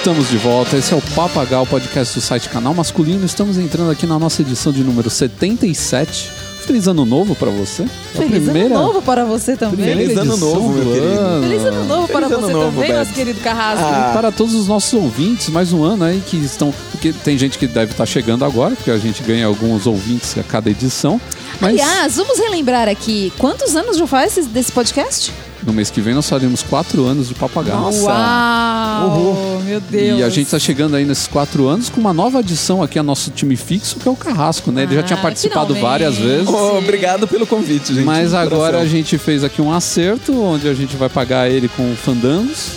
Estamos de volta. Esse é o Papagal, podcast do site Canal Masculino. Estamos entrando aqui na nossa edição de número 77. Feliz ano novo para você. É a Feliz primeira- ano novo para você também. Feliz ano novo, meu do querido. ano. Feliz ano novo para Feliz ano você novo, também, Beto. nosso querido Carrasco. Ah. E para todos os nossos ouvintes, mais um ano aí que estão. Porque tem gente que deve estar chegando agora, porque a gente ganha alguns ouvintes a cada edição. Mas Aliás, vamos relembrar aqui, quantos anos já faz esse- desse podcast? No mês que vem nós faremos quatro anos de Papagal. Nossa. Uau! Meu Deus. E a gente está chegando aí nesses quatro anos com uma nova adição aqui ao nosso time fixo, que é o Carrasco, né? Ele já Ah, tinha participado finalmente. várias vezes. Oh, obrigado pelo convite, gente. Mas agora a gente fez aqui um acerto, onde a gente vai pagar ele com fandangos.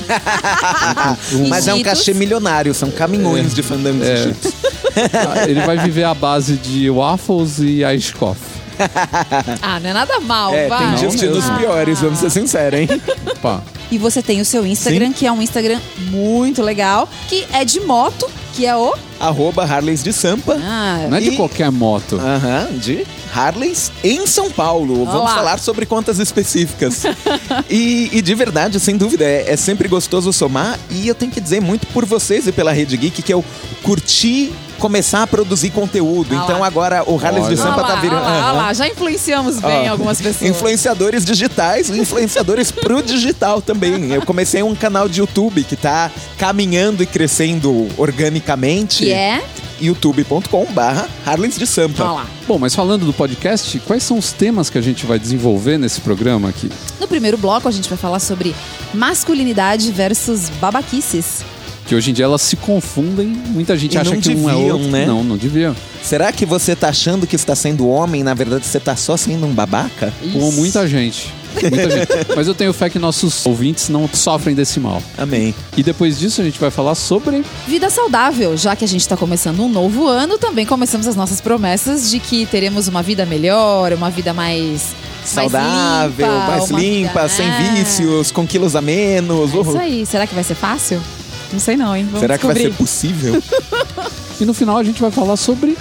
Com- Mas é um cachê milionário, são caminhões de fandangos É. e ele vai viver à base de waffles e ice coffee. Ah, não é nada mal, É, vai. tem Não destinos mesmo. piores, vamos ser sinceros, hein? Opa. E você tem o seu Instagram, que é um Instagram muito legal, que é de moto, que é o... Arroba Harleys de Sampa. Ah, Não é de E- qualquer moto. Aham, de Harleys em São Paulo. Vamos lá. falar sobre contas específicas. e, e de verdade, sem dúvida, é, é sempre gostoso somar. E eu tenho que dizer muito por vocês e pela Rede Geek que eu curti começar a produzir conteúdo. Ah então lá. agora o Harleys de. Sampa Olha tá lá, virando. olha lá, já influenciamos bem algumas pessoas. Influenciadores digitais e influenciadores pro digital também. Eu comecei um canal de YouTube que tá caminhando e crescendo organicamente. Que é... youtube.com barra Harleys de Sampa. Olha lá. Bom, mas falando do podcast, quais são os temas que a gente vai desenvolver nesse programa aqui? No primeiro bloco, a gente vai falar sobre masculinidade versus babaquices. Que hoje em dia elas se confundem, muita gente E acha que um é deviam, outro. né? Não, não devia. Será que você tá achando que está sendo homem, na verdade você tá só sendo um babaca? Com muita gente. Muita gente. Mas eu tenho fé que nossos ouvintes não sofrem desse mal. Amém. E depois disso a gente vai falar sobre Vida saudável, já que a gente está começando um novo ano, também começamos as nossas promessas de que teremos uma vida melhor, uma vida mais Saudável, mais mais uma limpa, vida- sem É. vícios, com quilos a menos. É isso aí. Será que vai ser fácil? Não sei não, hein? Vamos Será que vai ser possível? E no final a gente vai falar sobre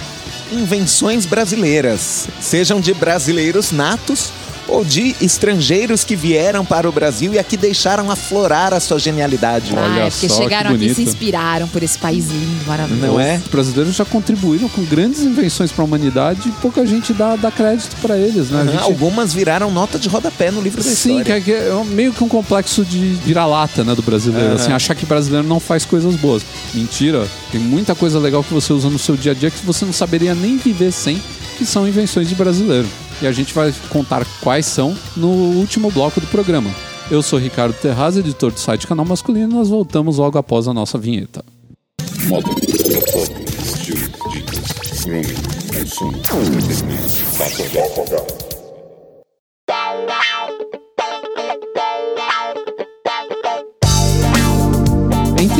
Invenções brasileiras, sejam de brasileiros natos ou de estrangeiros que vieram para o Brasil e aqui deixaram aflorar a sua genialidade. Olha Ah, é porque só, chegaram que aqui e se inspiraram por esse país lindo, maravilhoso. Não é? os brasileiros já contribuíram com grandes invenções para a humanidade e pouca gente dá, dá crédito para eles, né? Aham, gente- Algumas viraram nota de rodapé no livro da Sim, que história. é, que é um- meio que um complexo de vira-lata, né, do brasileiro. Aham. Assim, achar que brasileiro não faz coisas boas. Mentira. Tem muita coisa legal que você usa no seu dia a dia que você não saberia nem viver sem, que são invenções de brasileiro. E a gente vai contar quais são no último bloco do programa. Eu sou Ricardo Terraz, editor do site Canal Masculino, e nós voltamos logo após a nossa vinheta. Papo,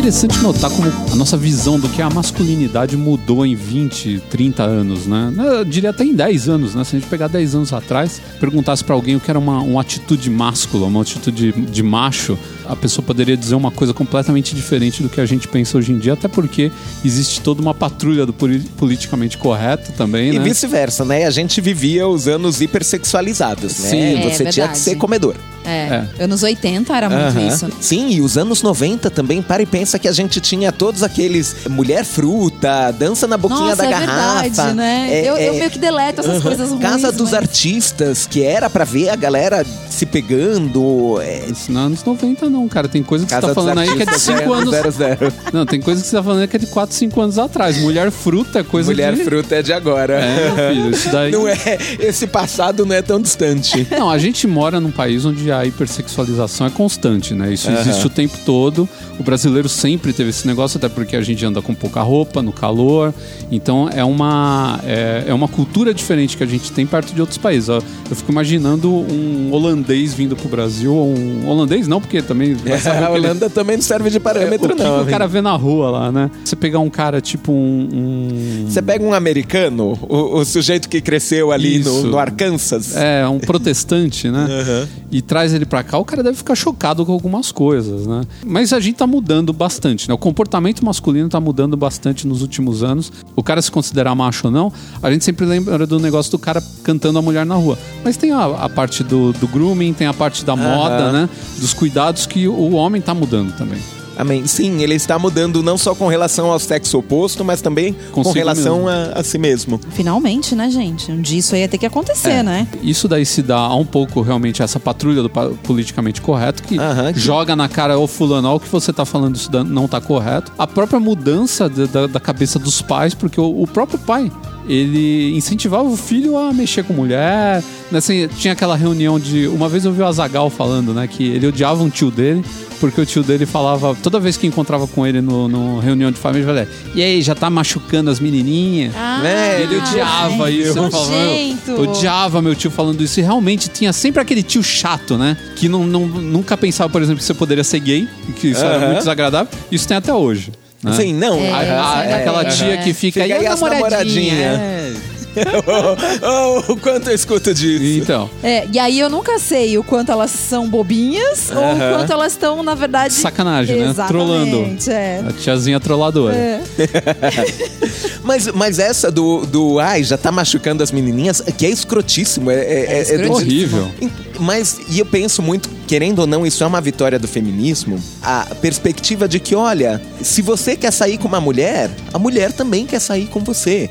interessante notar como a nossa visão do que é a masculinidade mudou em 20, 30 anos, né? Eu diria até em 10 anos, né? Se a gente pegar 10 anos atrás, perguntasse pra alguém o que era uma, uma atitude máscula, uma atitude de macho, a pessoa poderia dizer uma coisa completamente diferente do que a gente pensa hoje em dia, até porque existe toda uma patrulha do poli- politicamente correto também, E né? vice-versa, né? A gente vivia os anos hipersexualizados, né? Sim. É, Você tinha que ser comedor. É, anos 80 era muito Aham. isso. Sim, e os anos 90 também, para e pensa que a gente tinha todos aqueles mulher fruta, dança na boquinha Nossa, da é garrafa. verdade, né? É- eu, eu é- meio que deleto essas Aham. coisas ruins. Casa dos mas- artistas, que era pra ver a galera se pegando. é, Isso não é anos 90 não, cara. Tem coisa que Casa você tá falando aí que é de artistas 5 anos... Zero, zero. Não, tem coisa que você tá falando aí que é de 4, 5 anos atrás. Mulher fruta é coisa Mulher de... fruta é de agora. É, filho, isso daí... Não é, esse passado não é tão distante. Não, a gente mora num país onde a hipersexualização é constante, né? Isso existe o tempo todo. O brasileiro sempre teve esse negócio, até porque a gente anda com pouca roupa, no calor. Então é uma, é, é uma cultura diferente que a gente tem perto de outros países. ó. Eu fico imaginando um holandês vindo pro Brasil, ou um holandês não, porque também saber o a que Holanda também não serve de é, parâmetro, o que não. o amigo. cara vê na rua lá, né? Você pegar um cara tipo um. um- Você pega um americano, o, o sujeito que cresceu ali no, no Arkansas. É, um protestante, né? Aham. E traz ele pra cá, o cara deve ficar chocado com algumas coisas, né? Mas a gente tá mudando bastante, né? O comportamento masculino tá mudando bastante nos últimos anos. O cara se considerar macho ou não, a gente sempre lembra do negócio do cara cantando a mulher na rua. Mas tem a, a parte do, do grooming, tem a parte da moda, né? Dos cuidados que o homem tá mudando também. Amém. Sim, ele está mudando não só com relação ao sexo oposto, mas também com Consigo relação mesmo. a, a si mesmo. Finalmente, né, gente? Um dia isso aí ia ter que acontecer, né? Isso daí se dá um pouco realmente essa patrulha do politicamente correto que Aham, que- joga na cara ô fulano, ó, o que você tá falando isso não tá correto. A própria mudança da, da- da cabeça dos pais, porque o, o próprio pai ele incentivava o filho a mexer com mulher. né, assim, tinha aquela reunião de. Uma vez eu vi o Azagal falando, né? Que ele odiava um tio dele, porque o tio dele falava, toda vez que encontrava com ele no, no reunião de família, ele falava, e aí, já tá machucando as menininhas? Ah, É, Ele odiava isso. Falava, nojento. eu odiava meu tio falando isso. E realmente tinha sempre aquele tio chato, né? Que não, não- nunca pensava, por exemplo, que você poderia ser gay, que isso era muito desagradável. Isso tem até hoje. Né? Sim, não. É, A- a- é aquela tia que fica, Fica e aí a as namoradinha? namoradinha?" É. oh, o quanto eu escuto disso. Então, É, e aí eu nunca sei o quanto elas são bobinhas ou o quanto elas estão, na verdade. sacanagem, né? Trolando. É. a tiazinha trolladora. É. Mas, mas essa do, do ai, já tá machucando as menininhas, que é escrotíssimo. É, é, é- é do- Horrível. Mas, e eu penso muito, querendo ou não, isso é uma vitória do feminismo. A perspectiva de que, olha, se você quer sair com uma mulher, a mulher também quer sair com você.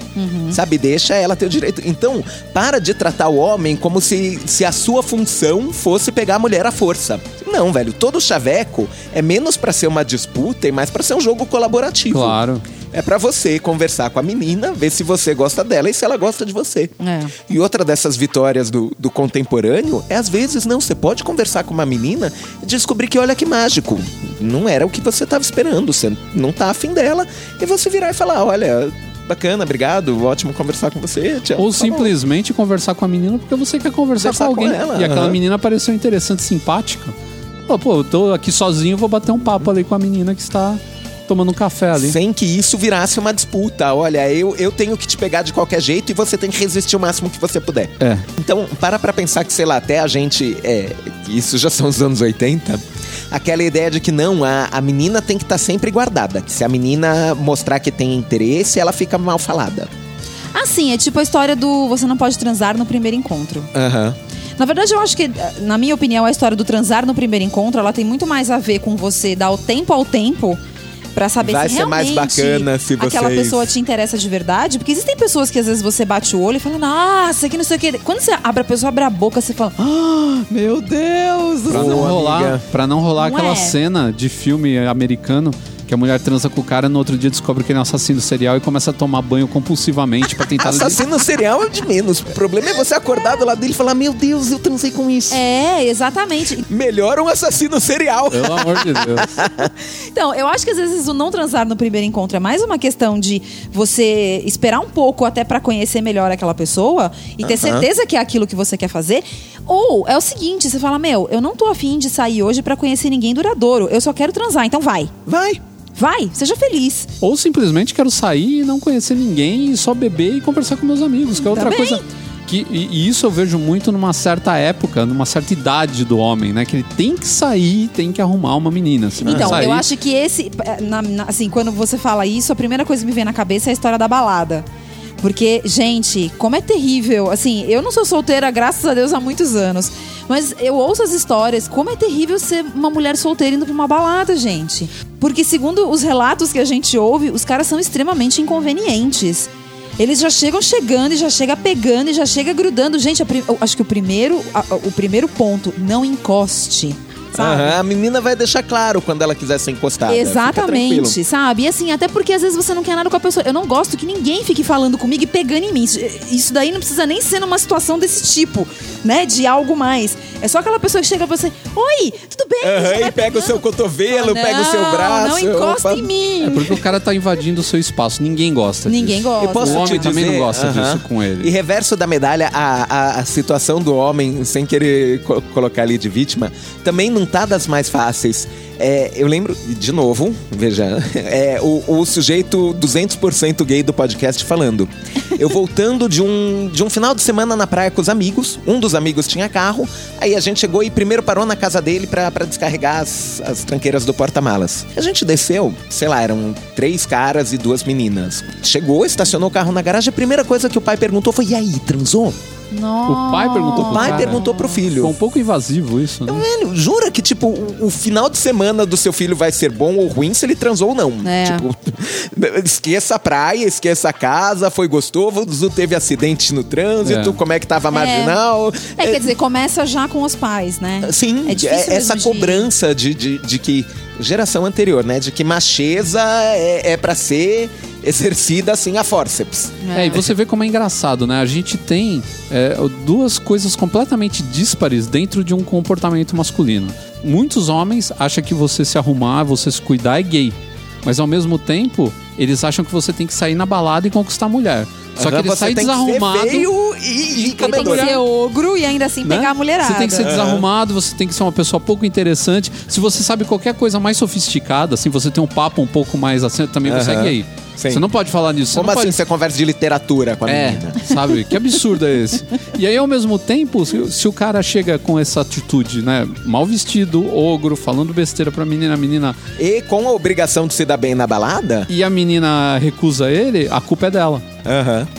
Sabe? Deixa ela ter o direito. Então, para de tratar o homem como se, se a sua função fosse pegar a mulher à força. Não, velho. Todo chaveco é menos pra ser uma disputa e mais pra ser um jogo colaborativo. Claro. É pra você conversar com a menina, ver se você gosta dela e se ela gosta de você. É. E outra dessas vitórias do, do contemporâneo é, às vezes, não. Você pode conversar com uma menina e descobrir que, olha que mágico, não era o que você estava esperando, você não tá afim dela. E você virar e falar: olha, bacana, obrigado, ótimo conversar com você. Amo, Ou tá bom." simplesmente conversar com a menina porque você quer conversar Conversar com com alguém. ela, e aquela aham. menina pareceu interessante, simpática. Pô, pô, eu tô aqui sozinho, vou bater um papo ali com a menina que está tomando um café ali. Sem que isso virasse uma disputa. Olha, eu, eu tenho que te pegar de qualquer jeito e você tem que resistir o máximo que você puder. É. Então, para pra pensar que, sei lá, até a gente. É, isso já são os anos 80. Aquela ideia de que não, a, a menina tem que estar sempre guardada. Que se a menina mostrar que tem interesse, ela fica mal falada. Assim, é tipo a história do você não pode transar no primeiro encontro. Aham. Na verdade, eu acho que, na minha opinião, a história do transar no primeiro encontro, ela tem muito mais a ver com você dar o tempo ao tempo pra saber Vai se ser mais realmente bacana se aquela vocês- pessoa te interessa de verdade. Porque existem pessoas que às vezes você bate o olho e fala, nossa, que não sei o quê. Quando você abre a pessoa, abre a boca, você fala, ah, meu Deus do Pra céu. não Boa, rolar, amiga. pra não rolar Não aquela é. cena de filme americano que a mulher transa com o cara no outro dia descobre que ele é um assassino serial e começa a tomar banho compulsivamente pra tentar Assassino serial é de menos. O problema é você acordar do lado dele e falar: Meu Deus, eu transei com isso. É, exatamente. Melhor um assassino serial. Pelo amor de Deus. Então, eu acho que às vezes o não transar no primeiro encontro é mais uma questão de você esperar um pouco até pra conhecer melhor aquela pessoa e ter certeza que é aquilo que você quer fazer. Ou é o seguinte, você fala: "Meu, eu não tô afim de sair hoje pra conhecer ninguém duradouro. Eu só quero transar, então vai. Vai. Vai, seja feliz". Ou simplesmente quero sair e não conhecer ninguém e só beber e conversar com meus amigos, que é outra Também. coisa. Que, e, isso eu vejo muito numa certa época, numa certa idade do homem, né? Que ele tem que sair, tem que arrumar uma menina. Então, sair, eu acho que esse. na- na- assim, quando você fala isso, a primeira coisa que me vem na cabeça é a história da balada. Porque, gente, como é terrível. Assim, eu não sou solteira, graças a Deus, há muitos anos. Mas eu ouço as histórias, como é terrível ser uma mulher solteira indo pra uma balada, gente. Porque, segundo os relatos que a gente ouve, os caras são extremamente inconvenientes. Eles já chegam chegando e já chega pegando e já chega grudando. Gente, acho que o primeiro, a- o primeiro ponto, não encoste. Sabe? Aham, A menina vai deixar claro quando ela quiser ser encostada. Exatamente, sabe? E assim, até porque às vezes você não quer nada com a pessoa. Eu não gosto que ninguém fique falando comigo e pegando em mim. Isso, daí não precisa nem ser numa situação desse tipo, né? De algo mais. É só aquela pessoa que chega pra você: Oi, tudo bem? Vai e pega o seu pegando. cotovelo, pega o seu Não, braço. Não encosta opa. em mim. É porque o cara tá invadindo o seu espaço. Ninguém gosta Ninguém disso. gosta. Eu posso O homem dizer, também não gosta disso com ele. E reverso da medalha, a, a, a situação do homem, sem querer co- colocar ali de vítima, também não tá das mais fáceis. É, eu lembro, de novo, veja, é, o, o sujeito 200% gay do podcast falando. Eu voltando de um, de um final de semana na praia com os amigos, um dos amigos tinha carro, aí a gente chegou e primeiro parou na casa dele pra descarregar as, as tranqueiras do porta-malas. A gente desceu, sei lá, eram três caras e duas meninas. Chegou, estacionou o carro na garagem, a primeira coisa que o pai perguntou foi: e aí, transou? Nossa. O pai perguntou O pro pai cara. perguntou pro Ficou filho. um pouco invasivo isso, né? Então, velho, jura que, tipo, o, o final de semana do seu filho vai ser bom ou ruim se ele transou ou não? É. Tipo, esqueça a praia, esqueça a casa, foi gostoso, teve acidente no trânsito, É. como é que tava a marginal. É, quer dizer, começa já com os pais, né? Sim, é difícil é- essa cobrança de, de, de que. Geração anterior, né? De que macheza é, é para ser exercida assim a forceps. É, e você vê como é engraçado, né? A gente tem é, duas coisas completamente díspares dentro de um comportamento masculino. Muitos homens acham que você se arrumar, você se cuidar é gay. Mas ao mesmo tempo, eles acham que você tem que sair na balada e conquistar a mulher. Só que ele você sai tem desarrumado. Que ser feio e, e Ele tem que ser ogro e ainda assim né? pegar a mulherada. Você tem que ser desarrumado, você tem que ser uma pessoa pouco interessante. Se você sabe qualquer coisa mais sofisticada, assim, você tem um papo um pouco mais assim, também você é Aham. gay. Sim. Você não pode falar nisso. Você Como assim pode... você conversa de literatura com a É, menina? sabe? Que absurdo é esse? E aí, ao mesmo tempo, se, se o cara chega com essa atitude, né? Mal vestido, ogro, falando besteira pra menina, a menina. E com a obrigação de se dar bem na balada? E a menina recusa ele, a culpa é dela.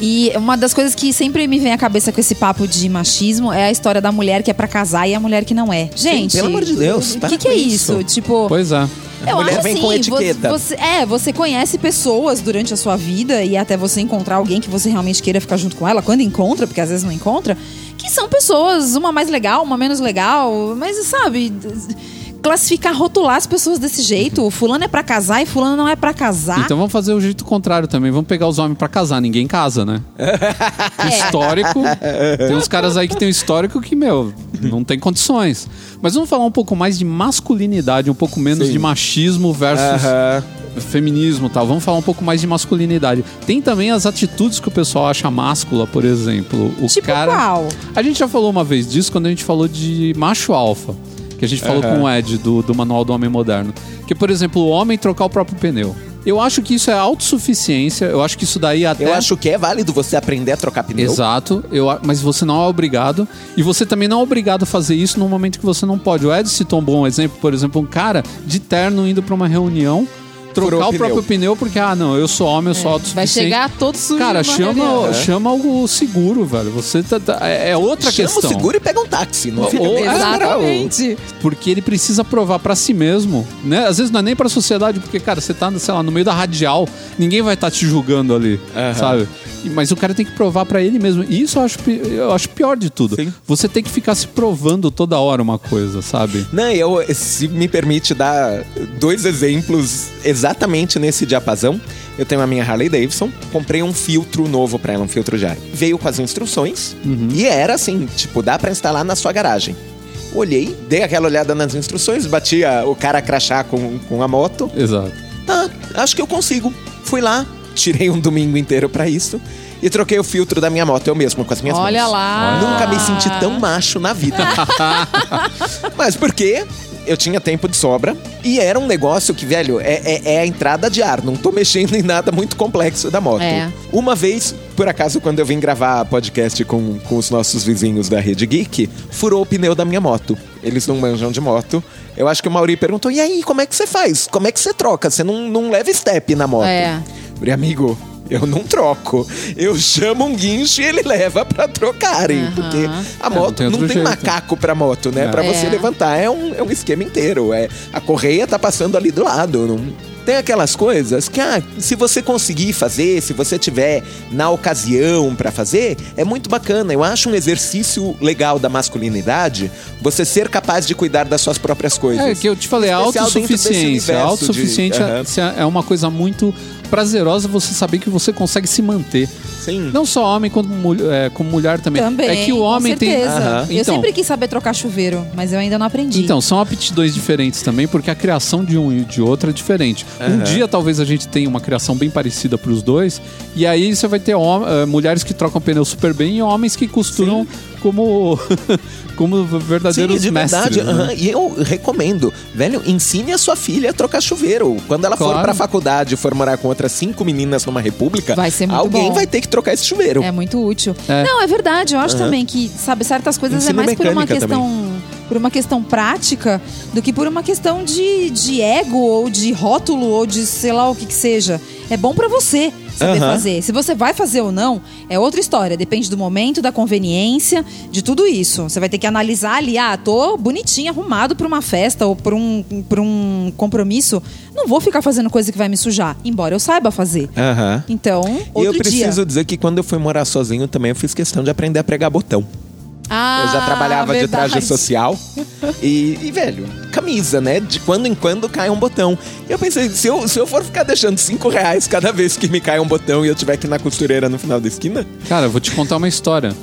E uma das coisas que sempre me vem à cabeça com esse papo de machismo é a história da mulher que é pra casar e a mulher que não é. Gente, pelo amor de Deus, o para que, que é isso. isso? Tipo, Pois é. eu mulher acho vem assim, com etiqueta. Você, é, você conhece pessoas durante a sua vida e até você encontrar alguém que você realmente queira ficar junto com ela, quando encontra, porque às vezes não encontra, que são pessoas, uma mais legal, uma menos legal, mas sabe, classificar, rotular as pessoas desse jeito. Fulano é pra casar e fulano não é pra casar. Então vamos fazer o jeito contrário também. Vamos pegar os homens pra casar. Ninguém casa, né? É. Histórico. Tem uns caras aí que tem um histórico que, meu, não tem condições. Mas vamos falar um pouco mais de masculinidade, um pouco menos Sim. de machismo versus Aham. feminismo e tal. Vamos falar um pouco mais de masculinidade. Tem também as atitudes que o pessoal acha máscula, por exemplo. O Tipo cara. qual? A gente já falou uma vez disso quando a gente falou de macho alfa. Que a gente falou Aham. com o Ed do, do Manual do Homem Moderno. Que, por exemplo, o homem trocar o próprio pneu. Eu acho que isso é autossuficiência. Eu acho que isso daí até. Eu acho que é válido você aprender a trocar pneu. Exato, eu, mas você não é obrigado. E você também não é obrigado a fazer isso no momento que você não pode. O Ed citou um bom exemplo, por exemplo, um cara de terno indo pra uma reunião, trocar o o próprio pneu porque, ah, não, eu sou homem, eu sou Vai autossuficiente. chegar todo sujo. Cara, chama, reunião. chama o seguro, velho. Você tá, tá- é é outra Chama questão. o seguro e pega um táxi. Não fica Ou- moral. Exatamente. Porque ele precisa provar pra si mesmo, né? Às vezes não é nem pra sociedade, porque, cara, você tá, sei lá, no meio da radial, ninguém vai estar te julgando ali, Aham. sabe? Mas o cara tem que provar pra ele mesmo. E isso eu acho, eu acho pior de tudo. Sim. Você tem que ficar se provando toda hora uma coisa, sabe? Não, eu, se me permite dar dois exemplos exatamente nesse diapasão. Eu tenho a minha Harley Davidson, comprei um filtro novo pra ela, um filtro de ar. Veio com as instruções e era assim, tipo, dá pra instalar na sua garagem. Olhei, dei aquela olhada nas instruções, bati a- o cara crachá com, com a moto. Exato. Tá, acho que eu consigo. Fui lá, tirei um domingo inteiro pra isso e troquei o filtro da minha moto eu mesmo com as minhas Olha mãos. lá. Nunca me senti tão macho na vida. Mas porque eu tinha tempo de sobra e era um negócio que, velho, é, é- é a entrada de ar. Não tô mexendo em nada muito complexo da moto. É. Uma vez, por acaso, quando eu vim gravar podcast com, com os nossos vizinhos da Rede Geek, furou o pneu da minha moto. Eles não manjam de moto. Eu acho que o Mauri perguntou: e aí, como é que você faz? Como é que você troca? Você não, não leva step na moto. É. Amigo, eu não troco. Eu chamo um guincho e ele leva pra trocarem. Aham. Porque a É, não moto tem não tem, macaco pra moto, né? É. Pra você É. levantar. É um, é um esquema inteiro. É, a correia tá passando ali do lado. Não... Tem aquelas coisas que, ah, se você conseguir fazer, se você tiver na ocasião pra fazer, é muito bacana. Eu acho um exercício legal da masculinidade você ser capaz de cuidar das suas próprias coisas. É que eu te falei, Especial autossuficiência. A universo autossuficiência de- é uma coisa muito prazerosa você saber que você consegue se manter. Sim. Não só homem, como, mul- é, como mulher também. Também. É que o homem com tem. certeza. Aham. Eu Então- sempre quis saber trocar chuveiro, mas eu ainda não aprendi. Então, são aptidões diferentes também, porque a criação de um e de outro é diferente. Um dia talvez a gente tenha uma criação bem parecida para os dois, e aí você vai ter eh, mulheres que trocam pneu super bem e homens que costuram como, como verdadeiros Sim, de mestres. verdade. né? aham. E eu recomendo, velho, ensine a sua filha a trocar chuveiro. Quando ela for Claro. pra faculdade e for morar com outras cinco meninas numa república, Vai ser muito alguém bom. vai ter que trocar esse chuveiro. É muito útil. É. Não, é verdade. Eu acho também que, sabe, certas coisas Ensino é mais por uma questão. Por por uma questão prática do que por uma questão de, de ego ou de rótulo ou de sei lá o que que seja. É bom pra você saber Aham. fazer. Se você vai fazer ou não, é outra história. Depende do momento, da conveniência, de tudo isso. Você vai ter que analisar ali, ah, tô bonitinho, arrumado pra uma festa ou pra um, pra um compromisso. Não vou ficar fazendo coisa que vai me sujar, embora eu saiba fazer. Aham. Então, E outro eu preciso dia. dizer que quando eu fui morar sozinho também eu fiz questão de aprender a pregar botão. Ah, eu já trabalhava de verdade. traje social. E, e, velho, camisa, né? De quando em quando cai um botão. E eu pensei, se eu, se eu for ficar deixando cinco reais cada vez que me cai um botão e eu tiver que ir na costureira no final da esquina, Cara, eu vou te contar uma história.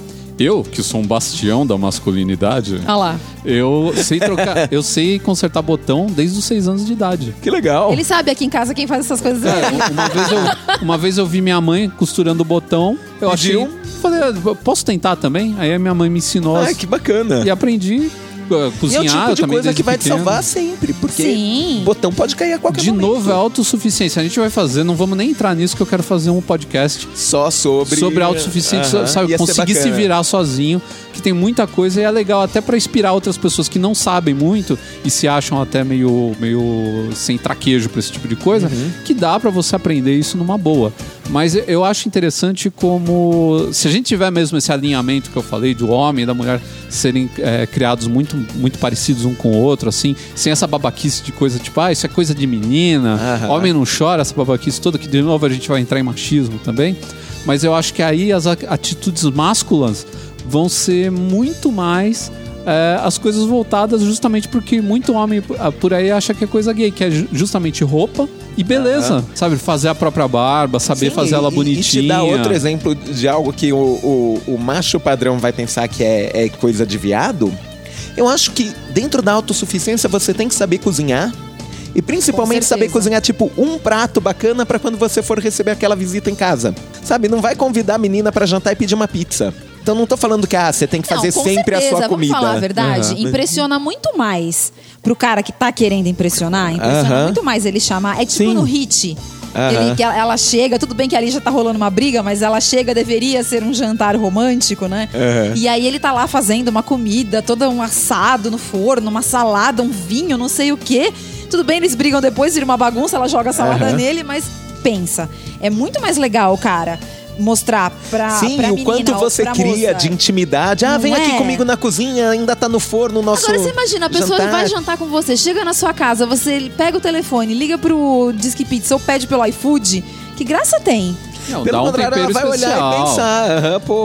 Eu, que sou um bastião da masculinidade, Ah lá. eu sei trocar, eu sei consertar botão desde os seis anos de idade. que legal. Ele sabe aqui em casa quem faz essas coisas. É. uma vez, eu, uma vez eu vi minha mãe costurando o botão, eu achei. Falei, "Ah, posso tentar também? Aí a minha mãe me ensinou Ai, que bacana. e aprendi E é o cozinhar tipo de coisa que vai te pequeno. salvar sempre, porque Sim. botão pode cair a qualquer De momento. novo, é autossuficiência. A gente vai fazer, não vamos nem entrar nisso, que eu quero fazer um podcast Só sobre... sobre autossuficiência, Aham, sabe? ia Conseguir se virar sozinho, que tem muita coisa e é legal até pra inspirar outras pessoas que não sabem muito e se acham até meio, meio sem traquejo pra esse tipo de coisa, Uhum. que dá pra você aprender isso numa boa. Mas eu acho interessante como, se a gente tiver mesmo esse alinhamento que eu falei do homem e da mulher serem é, criados muito, muito parecidos um com o outro, assim, sem essa babaquice de coisa tipo, ah, isso é coisa de menina, Aham. homem não chora, essa babaquice toda, que de novo a gente vai entrar em machismo também. Mas eu acho que aí as atitudes másculas vão ser muito mais é, as coisas voltadas justamente porque muito homem ah, por aí acha que é coisa gay, que é ju- justamente roupa e beleza, sabe? Fazer a própria barba, saber Sim, fazer ela e- bonitinha. E te dá outro exemplo de algo que o, o, o macho padrão vai pensar que é, é coisa de viado. Eu acho que dentro da autossuficiência você tem que saber cozinhar. E principalmente saber cozinhar, tipo, um prato bacana pra quando você for receber aquela visita em casa. Sabe? Não vai convidar a menina pra jantar e pedir uma pizza. Então não tô falando que ah, você tem que Não, fazer sempre a certeza, sua comida. Vamos falar a verdade. Aham. Impressiona muito mais pro cara que tá querendo impressionar. Impressiona Aham. muito mais ele chamar. É tipo Sim. no hit. Aham. Ele, que ela, ela chega, tudo bem que ali já tá rolando uma briga, mas ela chega, deveria ser um jantar romântico, né? Aham. E aí ele tá lá fazendo uma comida, todo um assado no forno, uma salada, um vinho, não sei o quê. Tudo bem, eles brigam depois, vira uma bagunça, ela joga a salada Aham. nele, mas pensa. É muito mais legal, cara, mostrar pra, Sim, pra o menina quanto você cria moça. de intimidade. Ah, vem aqui é? comigo na cozinha, ainda tá no forno o nosso Agora você imagina, a pessoa jantar. vai jantar com você, chega na sua casa, você pega o telefone, liga pro Disque Pizza ou pede pelo iFood. Que graça tem? Não, Pelo dá um contrário, ela vai olhar e especial. pensar, aham, pô,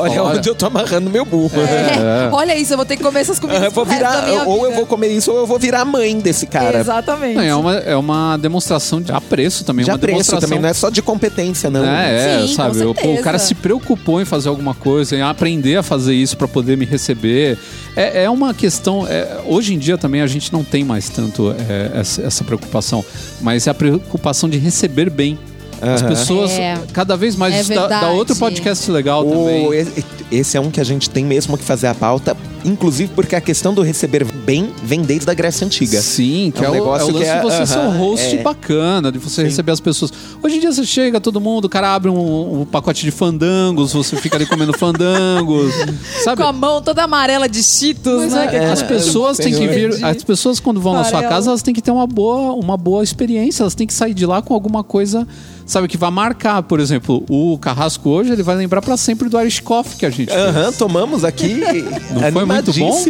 olha fala, onde eu tô amarrando meu burro. É, Olha isso, eu vou ter que comer essas comidas Aham, vou pro resto da virar, minha ou eu vida. vou comer isso, ou eu vou virar a mãe desse cara. Exatamente. É, uma, é uma demonstração de apreço também. De uma apreço demonstração também, não é só de competência, não. É, é, Sim, sabe? pô, o cara se preocupou em fazer alguma coisa, em aprender a fazer isso pra poder me receber. É, é uma questão. é, hoje em dia também a gente não tem mais tanto é, essa, essa preocupação, mas é a preocupação de receber bem. As pessoas, É. cada vez mais, É isso dá, verdade. outro podcast legal também. O, esse- esse é um que a gente tem mesmo que fazer a pauta, inclusive porque a questão do receber bem vem desde a Grécia Antiga. Sim, que É é, um o, é negócio o lance que é- de você ser um aham, host é. bacana, de você receber as pessoas. Hoje em dia você chega, todo mundo, o cara abre um, um pacote de fandangos, você fica ali comendo fandangos, sabe? Com a mão toda amarela de Cheetos, Mas né? é, Que as aquela- pessoas têm que vir. As pessoas, quando vão na sua casa, elas têm que ter uma boa, uma boa experiência. Elas têm que sair de lá com alguma coisa, sabe, que vai marcar. Por exemplo, o Carrasco hoje, ele vai lembrar pra sempre do Irish Coffee que a gente. Aham, tomamos aqui. Não foi muito bom?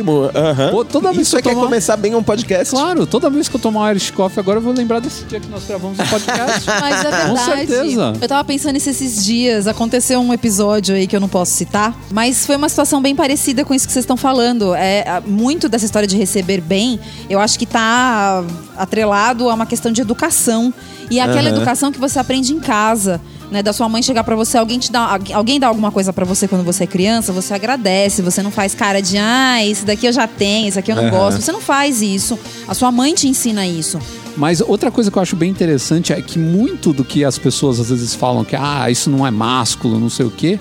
Pô, toda vez Isso que é eu que é tomar- começar bem um podcast. Claro, toda vez que eu tomar um Irish Coffee agora, eu vou lembrar desse dia que nós gravamos o podcast. Mas é verdade. Com certeza. Eu tava pensando nisso esses dias. Aconteceu um episódio aí que eu não posso citar, mas foi uma situação bem parecida com isso que vocês estão falando. É muito dessa história de receber bem, eu acho que tá atrelado a uma questão de educação e aquela Aham. educação que você aprende em casa. Né, da sua mãe chegar pra você, alguém te dá, alguém dá alguma coisa pra você quando você é criança, você agradece, você não faz cara de ah, isso daqui eu já tenho, isso aqui eu não Aham. gosto. Você não faz isso. A sua mãe te ensina isso. Mas outra coisa que eu acho bem interessante é que muito do que as pessoas às vezes falam que ah, isso não é másculo, não sei o quê.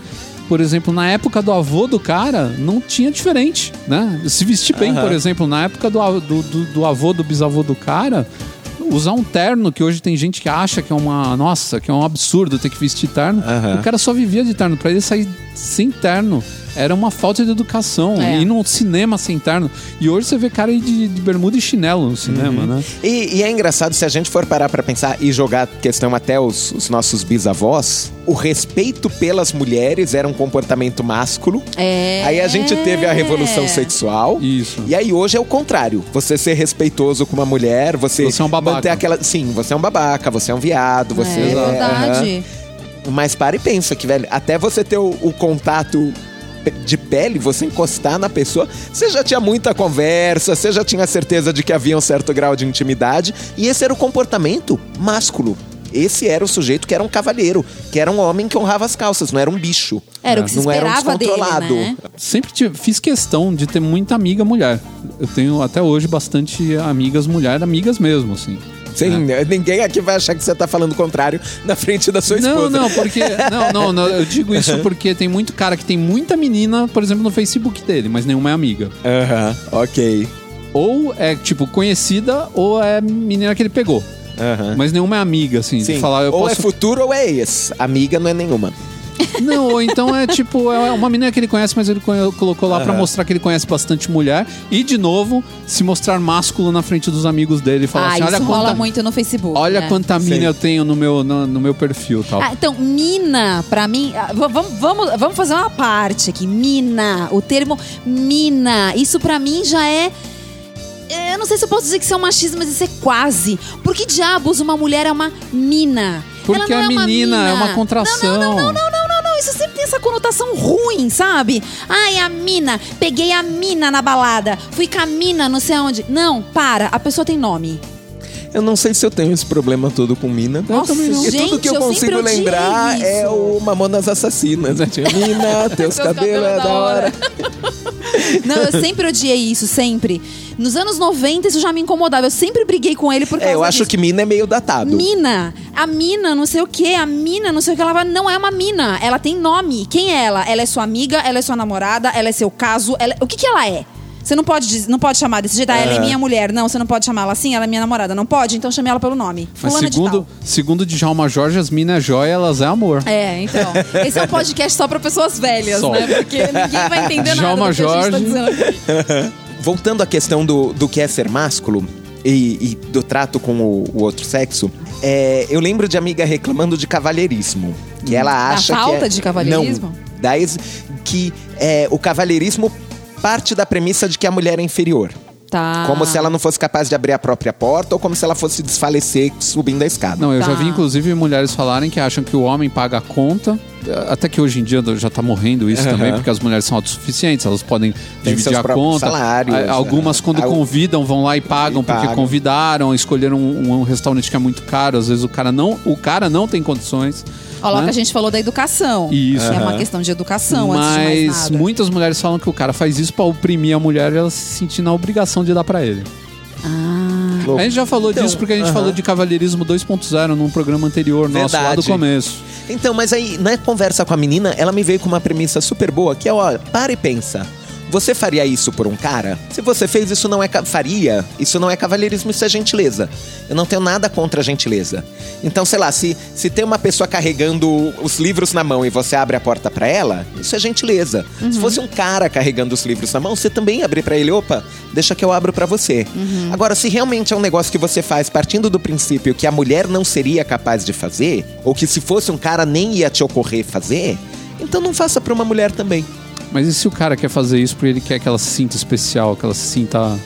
Por exemplo, na época do avô do cara, não tinha diferente, né? Se vestir bem, Aham. por exemplo, na época do, do, do, do avô, do bisavô do cara, usar um terno, que hoje tem gente que acha que é uma. Nossa, que é um absurdo ter que vestir terno. Aham. O cara só vivia de terno. Pra ele sair sem terno era uma falta de educação. É. Ir num cinema sem terno. E hoje você vê cara aí de, de bermuda e chinelo no cinema, Uhum. né? E, e é engraçado, se a gente for parar pra pensar e jogar a questão até os, os nossos bisavós, o respeito pelas mulheres era um comportamento másculo. É. Aí a gente teve a revolução sexual. Isso. E aí hoje é o contrário. Você ser respeitoso com uma mulher, você, Você é um babaca. Manter aquela. Sim, você é um babaca, você é um viado, você É aham. verdade. Mas para e pensa que, velho, até você ter o, o contato de pele, você encostar na pessoa, você já tinha muita conversa, você já tinha certeza de que havia um certo grau de intimidade, e esse era o comportamento másculo. Esse era o sujeito que era um cavalheiro, que era um homem que honrava as calças, não era um bicho. Era o que se não era um esperava dele, descontrolado. né? Sempre tive- fiz questão de ter muita amiga mulher. Eu tenho até hoje bastante amigas mulher, amigas mesmo, assim. Sim, ninguém aqui vai achar que você tá falando o contrário na frente da sua Não, esposa. não, porque. Não, não, não, eu digo isso porque tem muito cara que tem muita menina, por exemplo, no Facebook dele, mas nenhuma é amiga. Aham, ok. Ou é, tipo, conhecida, ou é menina que ele pegou. Aham. Mas nenhuma é amiga, assim. Sim, De falar, eu ou é posso. futuro ou é ex. Amiga não é nenhuma. Não, ou então é tipo, é uma menina que ele conhece, mas ele colocou lá pra Aham. mostrar que ele conhece bastante mulher. E, de novo, se mostrar másculo na frente dos amigos dele e falar Ah, assim: isso olha rola quanta, muito no Facebook. olha né? quanta mina Sim. eu tenho no meu, no, no meu perfil tal. Ah, então, mina, pra mim. ah, Vamos, vamos, vamos fazer uma parte aqui. Mina. O termo mina. Isso pra mim já é. é, Eu não sei se eu posso dizer que isso é um machismo, mas isso é quase. Por que diabos uma mulher é uma mina? Porque a é menina mina. é uma contração. Não, não, não, não, não, não, não. Isso sempre tem essa conotação ruim, sabe? Ai, a mina. Peguei a mina na balada. Fui com a mina, não sei aonde. Não, para. A pessoa tem nome. Eu não sei se eu tenho esse problema todo com mina. Nossa, também não. E gente, tudo que eu eu consigo lembrar isso. é o Mamonas Assassinas. né? Tinha mina, teus cabelos é da hora. Não, eu sempre odiei isso, sempre. Nos anos 90 isso já me incomodava. Eu sempre briguei com ele por causa É, eu acho disso. que mina é meio datado. Mina, a mina, não sei o que, a mina, não sei o que, ela vai- não é uma mina, ela tem nome. Quem é ela? Ela é sua amiga, ela é sua namorada, ela é seu caso, ela- o que que ela é? Você não pode, não pode chamar desse jeito, ah, ela é É. minha mulher. Não, você não pode chamar ela assim, ela é minha namorada. Não pode? Então chame ela pelo nome. Mas Fulana de segundo, tal. segundo Djalma Jorge, as minas é joia, elas é amor. É, então. Esse é um podcast só pra pessoas velhas, Só. né? Porque ninguém vai entender nada Djalma do que a gente tá Jorge. dizendo aqui. Voltando à questão do, do que é ser másculo e, e do trato com o, o outro sexo, é, eu lembro de amiga reclamando de cavalheirismo. Que ela Da acha que. falta é- de cavalheirismo? Não, da ex- que é, o cavalheirismo parte da premissa de que a mulher é inferior. Tá. Como se ela não fosse capaz de abrir a própria porta ou como se ela fosse desfalecer subindo a escada. Não, eu Tá. já vi inclusive mulheres falarem que acham que o homem paga a conta. Até que hoje em dia já tá morrendo isso também, porque as mulheres são autossuficientes, elas podem dividir seus a próprios conta. salários, Ah, Algumas, é. quando convidam, vão lá e pagam E porque pagam. convidaram, escolheram um, um restaurante que é muito caro. Às vezes o cara não, o cara não tem condições. Olha lá né? que a gente falou da educação. Isso. Que é uma questão de educação, antes de mais Mas nada. muitas mulheres falam que o cara faz isso pra oprimir a mulher e ela se sentir na obrigação de dar pra ele. Ah. Louco. A gente já falou Então, disso porque a gente falou de cavalheirismo 2.0 num programa anterior nosso lá do Verdade. começo. Então, mas aí, na conversa com a menina, ela me veio com uma premissa super boa, que é, ó, para e pensa. Você faria isso por um cara? Se você fez, isso não é faria, isso não é cavalheirismo, isso é gentileza. Eu não tenho nada contra a gentileza. Então, sei lá, se, se tem uma pessoa carregando os livros na mão e você abre a porta pra ela, isso é gentileza. Se fosse um cara carregando os livros na mão, você também abrir pra ele, opa, deixa que eu abro pra você. Agora, se realmente é um negócio que você faz partindo do princípio que a mulher não seria capaz de fazer, ou que se fosse um cara nem ia te ocorrer fazer, então não faça pra uma mulher também. Mas e se o cara quer fazer isso porque ele quer que ela se sinta especial, que ela se sinta.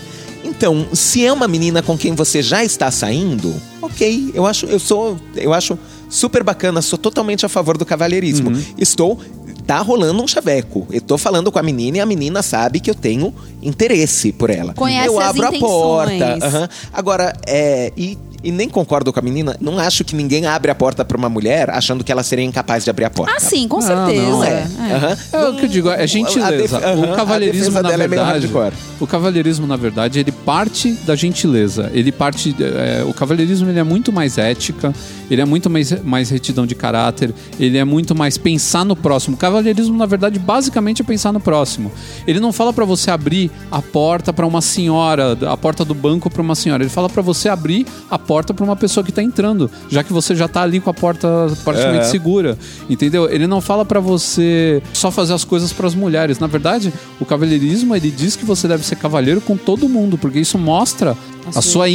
Então, se é uma menina com quem você já está saindo, ok. Eu acho, eu sou, eu acho super bacana, sou totalmente a favor do cavalheirismo. Estou tá rolando um chaveco. Eu tô falando com a menina e a menina sabe que eu tenho interesse por ela. Conhece eu as abro a porta. aham. Agora, é, e, e nem concordo com a menina, não acho que ninguém abre a porta para uma mulher achando que ela seria incapaz de abrir a porta. Ah, sim, com Não, certeza. não, é. É. Aham. É o que eu digo, é gentileza. Def- aham, o cavalheirismo, na é verdade. hardcore. o cavalheirismo, na verdade, ele parte da gentileza. Ele parte. é, o cavalheirismo ele é muito mais ética, ele é muito mais, mais retidão de caráter, ele é muito mais pensar no próximo. O cavalheirismo, na verdade, basicamente é pensar no próximo. Ele não fala pra você abrir a porta pra uma senhora, a porta do banco pra uma senhora. Ele fala pra você abrir a porta pra uma pessoa que tá entrando, já que você já tá ali com a porta praticamente É. segura, entendeu? Ele não fala pra você só fazer as coisas pras mulheres. Na verdade, o cavalheirismo ele diz que você deve ser cavalheiro com todo mundo, porque isso mostra A a sua- sua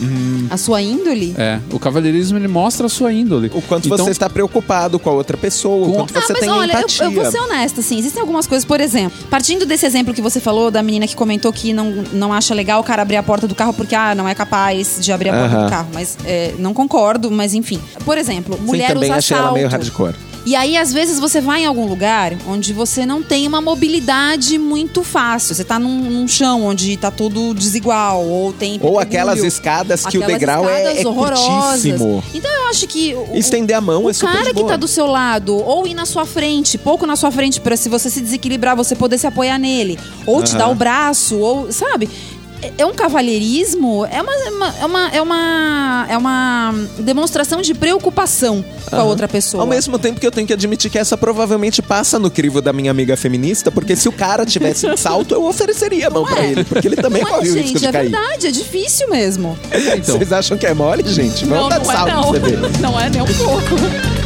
índole. A sua índole? É, o cavalheirismo ele mostra a sua índole. O quanto Então, você está preocupado com a outra pessoa, Com- o quanto você ah, mas tem olha, eu, empatia. eu vou ser honesta, assim, existem algumas coisas, por exemplo, partindo desse exemplo que você falou da menina que comentou que não, não acha legal o cara abrir a porta do carro porque, ah, não é capaz de abrir a porta do carro, mas é, não concordo, mas enfim. Por exemplo, Sim, mulher também usa achei ela meio salto. hardcore. E aí, às vezes, você vai em algum lugar onde você não tem uma mobilidade muito fácil. Você tá num, num chão onde tá tudo desigual, ou tem. Ou aquelas escadas que o aquelas degrau é, é curtíssimo. Então eu acho que. O, Estender a mão o é super cara de que tá do seu lado, ou ir na sua frente, pouco na sua frente, pra se você se desequilibrar, você poder se apoiar nele. Ou te Aham. dar o braço, ou. Sabe? É- É um cavalheirismo, é uma, é uma, é uma, é uma, é demonstração de preocupação com a outra pessoa. Ao mesmo tempo que eu tenho que admitir que essa provavelmente passa no crivo da minha amiga feminista, porque se o cara tivesse salto, eu ofereceria a mão pra é. ele, porque ele também Não é, corre o risco gente, de é cair. verdade, é difícil mesmo. Então. Vocês acham que é mole, gente? Vamos dar de salto pra você ver. Não é nem um pouco.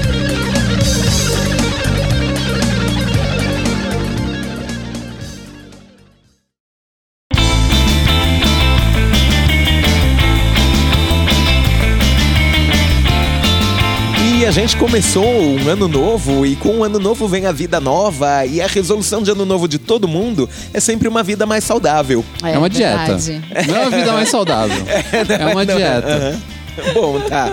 Gente começou um ano novo, e com o ano novo vem a vida nova, e a resolução de ano novo de todo mundo é sempre uma vida mais saudável. É, uma dieta. verdade. Não é uma vida mais saudável. É, uma dieta. Bom, tá.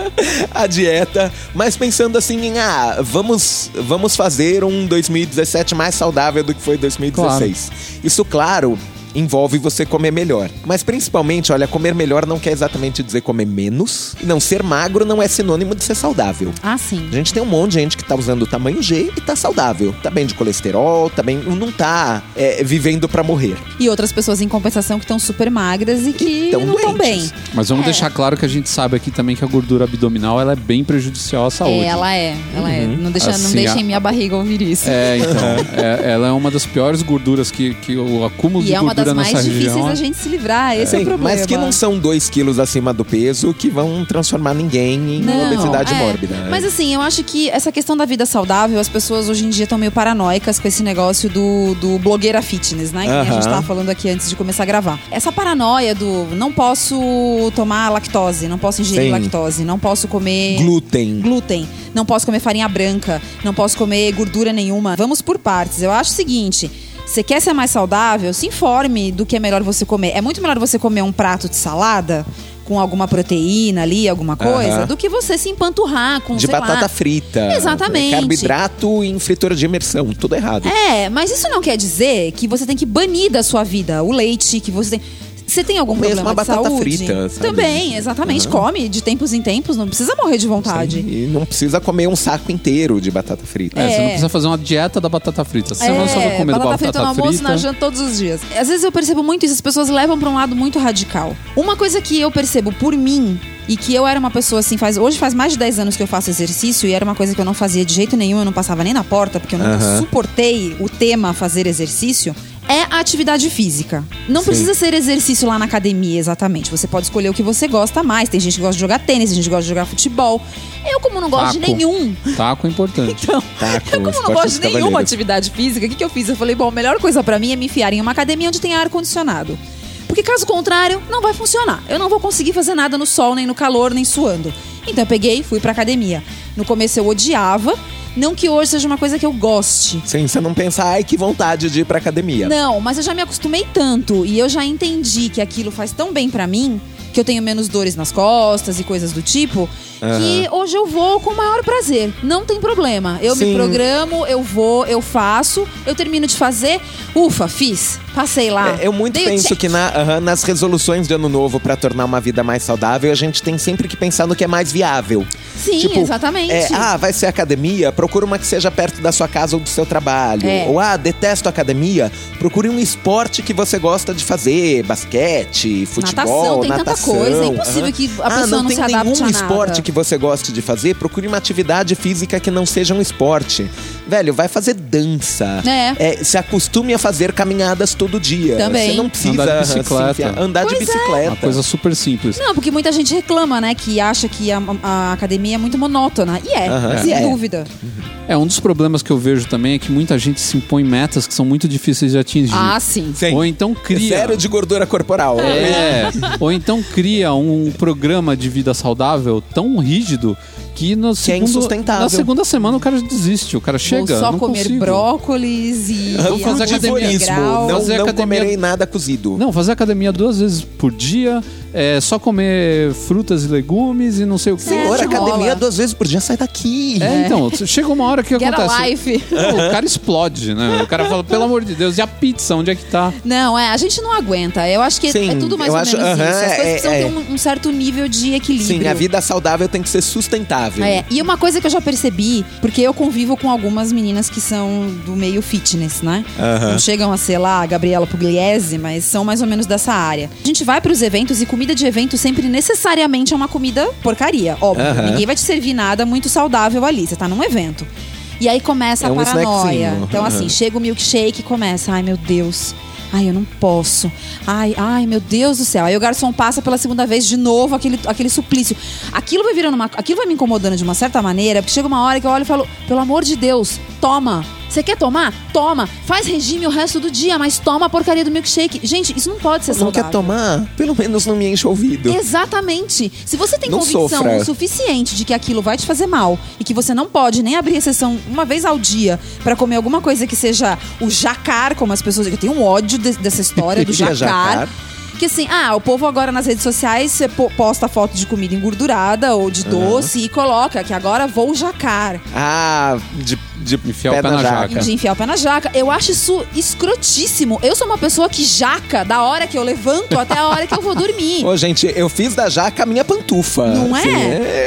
A dieta, mas pensando assim em, ah, vamos, vamos fazer um 2017 mais saudável do que foi 2016. Isso, claro, envolve você comer melhor. Mas principalmente, olha, comer melhor não quer exatamente dizer comer menos. E não ser magro não é sinônimo de ser saudável. Ah, sim. A gente tem um monte de gente que tá usando o tamanho G e tá saudável. Tá bem de colesterol, tá bem. Não tá é, vivendo pra morrer. E outras pessoas em compensação que estão super magras e que tão não estão bem. Mas vamos É. deixar claro que a gente sabe aqui também que a gordura abdominal ela é bem prejudicial à saúde. É, ela é. Ela é. Não, deixa, não Assim, deixem a- minha barriga ouvir isso. É, então. é- ela é uma das piores gorduras que, que o acúmulo E de é uma das mais difíceis região. da gente se livrar. Esse é o Sim, problema. mas que não são 2 quilos acima do peso que vão transformar ninguém em Não, obesidade é. mórbida. né? Mas assim, eu acho que essa questão da vida saudável, as pessoas hoje em dia estão meio paranoicas com esse negócio do, do blogueira fitness, né? Que nem a gente tava falando aqui antes de começar a gravar. Essa paranoia do não posso tomar lactose, não posso ingerir Sim. lactose, não posso comer Glúten. glúten, não posso comer farinha branca, não posso comer gordura nenhuma. Vamos por partes. Eu acho o seguinte. Você quer ser mais saudável? Se informe do que é melhor você comer. É muito melhor você comer um prato de salada com alguma proteína ali, alguma coisa, do que você se empanturrar com, De batata lá. frita. Exatamente. Carboidrato em fritura de imersão. Tudo errado. É, mas isso não quer dizer que você tem que banir da sua vida o leite, que você tem. Você tem algum Mesmo problema uma de batata saúde? frita, sabe? Também, exatamente. Come de tempos em tempos, não precisa morrer de vontade. E não precisa comer um saco inteiro de batata frita. É, você É. não precisa fazer uma dieta da batata frita. Você não só vai comer batata batata frita no almoço, na janta todos os dias. Às vezes eu percebo muito isso, as pessoas levam pra um lado muito radical. Uma coisa que eu percebo por mim e que eu era uma pessoa assim, faz hoje faz mais de 10 anos que eu faço exercício e era uma coisa que eu não fazia de jeito nenhum, eu não passava nem na porta, porque eu nunca Aham. suportei o tema fazer exercício. É a atividade física. Não Sim. precisa ser exercício lá na academia, exatamente. Você pode escolher o que você gosta mais. Tem gente que gosta de jogar tênis, tem gente que gosta de jogar futebol. Eu, como não gosto de Taco. nenhum, Taco é importante. então, Taco, eu como não gosto de nenhuma cavaleiros. atividade física, o que, que eu fiz? Eu falei, bom, a melhor coisa pra mim é me enfiar em uma academia onde tem ar-condicionado. Porque caso contrário, não vai funcionar. Eu não vou conseguir fazer nada no sol, nem no calor, nem suando. Então eu peguei e fui pra academia. No começo eu odiava, não que hoje seja uma coisa que eu goste. Sim, você não pensa, ai, que vontade de ir pra academia. Não, mas eu já me acostumei tanto e eu já entendi que aquilo faz tão bem pra mim, que eu tenho menos dores nas costas e coisas do tipo, que hoje eu vou com o maior prazer. Não tem problema. Eu me Sim. programo, eu vou, eu faço, eu termino de fazer, ufa, fiz, passei lá. É, eu muito dei penso que na- aham, nas resoluções de ano novo pra tornar uma vida mais saudável, a gente tem sempre que pensar no que é mais viável. Sim, Tipo, exatamente. É, ah, vai ser academia? Procura uma que seja perto da sua casa ou do seu trabalho. É. Ou, ah, detesto academia? Procure um esporte que você gosta de fazer. Basquete, futebol, Natação, tem tanta natação. coisa, é impossível aham. que a ah, pessoa não, não tem se adapte nenhum esporte nada. que você goste de fazer? Procure uma atividade física que não seja um esporte. Velho, vai fazer dança. É. se acostume a fazer caminhadas todo dia. Também. Você não precisa Andar de se bicicleta. enfiar- andar de Pois é. bicicleta. Uma coisa super simples. Não, porque muita gente reclama, né? Que acha que a, a academia é muito monótona. E é, sem É. dúvida. É, um dos problemas que eu vejo também é que muita gente se impõe metas que são muito difíceis de atingir. Ah, sim. Sim. Ou então cria. Zero de gordura corporal. É. Ou então cria um programa de vida saudável tão rígido que no Que é na segunda semana o cara desiste. O cara chega. Vou só não comer consigo. brócolis e. Vamos fazer academia. Não, Fazer não academia- comerei nada cozido. Não, fazer academia duas vezes por dia, é, só comer frutas e legumes e não sei o que. Senhor, É, academia rola. duas vezes por dia, sai daqui. É, então, chega uma hora que Get a acontece. life. Não, o cara explode, né? O cara fala, pelo amor de Deus, e a pizza, onde é que tá? Não, é, a gente não aguenta. Eu acho que é- Sim, é tudo mais eu ou acho- menos aham, isso. As coisas é- precisam é. ter um, um certo nível de equilíbrio. Sim, a vida saudável tem que ser sustentável. É, e uma coisa que eu já percebi, porque eu convivo com algumas meninas que são do meio fitness, né? Aham. Não chegam a ser lá a Gabriela Pugliese, mas são mais ou menos dessa área. A gente vai pros eventos e comida de evento sempre necessariamente é uma comida porcaria. Óbvio, Aham. ninguém vai te servir nada muito saudável ali. Você tá num evento. E aí começa É a um paranoia. snackzinho. Então, assim, Aham. chega o milkshake e começa. Ai, meu Deus. Ai, eu não posso. Ai, ai, meu Deus do céu. Aí o garçom passa pela segunda vez de novo aquele, aquele suplício. Aquilo vai virando uma. Aquilo vai me incomodando de uma certa maneira, porque chega uma hora que eu olho e falo, pelo amor de Deus, toma. Você quer tomar? Toma. Faz regime o resto do dia, mas toma a porcaria do milkshake. Gente, isso não pode ser Não saudável. quer tomar? Pelo menos não me enche o ouvido. Exatamente. Se você tem Não convicção sofra. o suficiente de que aquilo vai te fazer mal e que você não pode nem abrir exceção uma vez ao dia pra comer alguma coisa que seja o jacar, como as pessoas. Eu tenho um ódio de- dessa história do é jacar. jacar? Que assim, ah, o povo agora nas redes sociais posta foto de comida engordurada ou de doce e coloca que agora vou jacar. Ah, de, de Enfiar o pé na jaca. De enfiar o pé na jaca. Eu acho isso escrotíssimo. Eu sou uma pessoa que jaca da hora que eu levanto até a hora que eu vou dormir. Ô, gente, eu fiz da jaca a minha pantufa. Não é? Assim,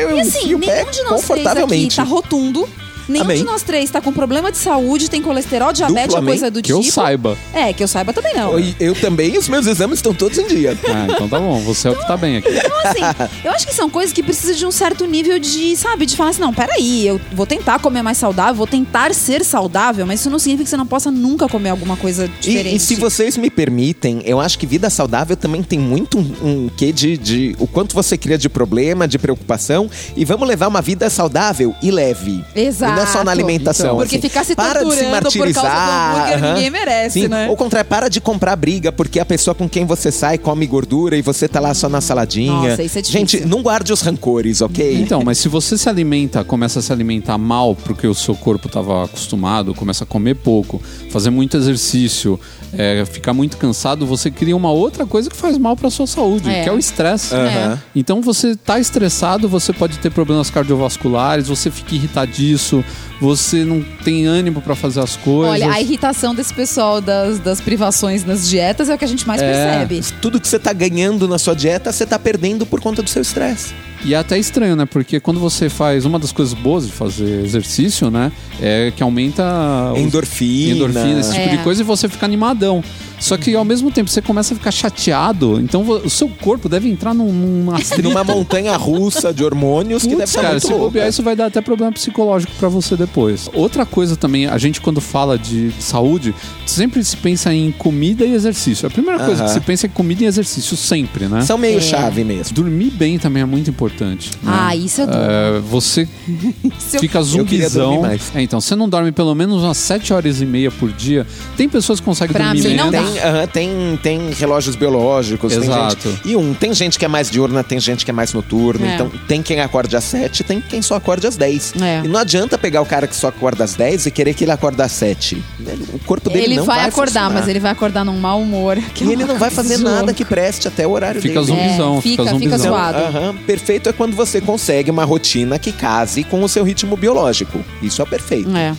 eu e assim, nenhum de nós três aqui tá rotundo. Nenhum Amém. de nós três tá com problema de saúde, tem colesterol, diabetes ou Duplo coisa do Que tipo. eu saiba. É, que eu saiba também não. Eu, eu também, os meus exames estão todos em dia. Ah, então tá bom, você é o que tá bem aqui. Então, assim, eu acho que são coisas que precisam de um certo nível de, sabe, de falar assim, não, peraí, eu vou tentar comer mais saudável, vou tentar ser saudável, mas isso não significa que você não possa nunca comer alguma coisa diferente. E, e se vocês me permitem, eu acho que vida saudável também tem muito um, um quê de, de o quanto você cria de problema, de preocupação. E vamos levar uma vida saudável e leve. Exato. E não é só na alimentação. Então, porque assim. ficar se para de se torturando por causa do martirizar. hambúrguer, aham. ninguém merece, Sim. né? Ou contrário, para de comprar briga porque a pessoa com quem você sai come gordura e você tá lá só na saladinha. Nossa, isso é difícil. Gente, não guarde os rancores, ok? Então, mas se você se alimenta, começa a se alimentar mal porque o seu corpo estava acostumado, começa a comer pouco, fazer muito exercício, é, ficar muito cansado, você cria uma outra coisa que faz mal para sua saúde, É. que é o estresse. Aham. Então você tá estressado, você pode ter problemas cardiovasculares, você fica você não tem ânimo para fazer as coisas. Olha, a irritação desse pessoal das, das privações nas dietas é o que a gente mais É. percebe. Tudo que você tá ganhando na sua dieta, você tá perdendo por conta do seu estresse. E é até estranho, né? Porque quando você faz. Uma das coisas boas de fazer exercício, né? É que aumenta. os- Endorfina. endorfina, esse tipo É. de coisa, e você fica animadão. Só que ao mesmo tempo você começa a ficar chateado, então o seu corpo deve entrar num, numa. Numa montanha russa de hormônios que deve estar cara, muito se bobear, isso vai dar até problema psicológico pra você depois. Outra coisa também, a gente quando fala de saúde, sempre se pensa em comida e exercício. A primeira coisa Aham. que se pensa é comida e exercício sempre, né? São meio É. chave mesmo. Dormir bem também é muito importante. Né? Ah, isso é duro. É, você Isso eu- fica Eu zumbizão. mais. É, então, você não dorme pelo menos umas 7 horas e meia por dia. Tem pessoas que conseguem Pra dormir mim não menos. dá. Tem, aham, tem, tem relógios biológicos. tem Exato. gente- e um, tem gente que é mais diurna, tem gente que é mais noturna. É. Então, tem quem acorde às 7, tem quem só acorde às 10. É. E não adianta pegar o cara que só acorda às 10 e querer que ele acorde às 7. Ele- O corpo dele Ele não vai, vai acordar, funcionar. mas ele vai acordar num mau humor. que é E ele não vai fazer nada que preste até o horário Fica dele. zumbizão, É, fica, fica- fica zumbizão. zoado. Aham, Perfeito é quando você consegue uma rotina que case com o seu ritmo biológico. Isso é perfeito. É.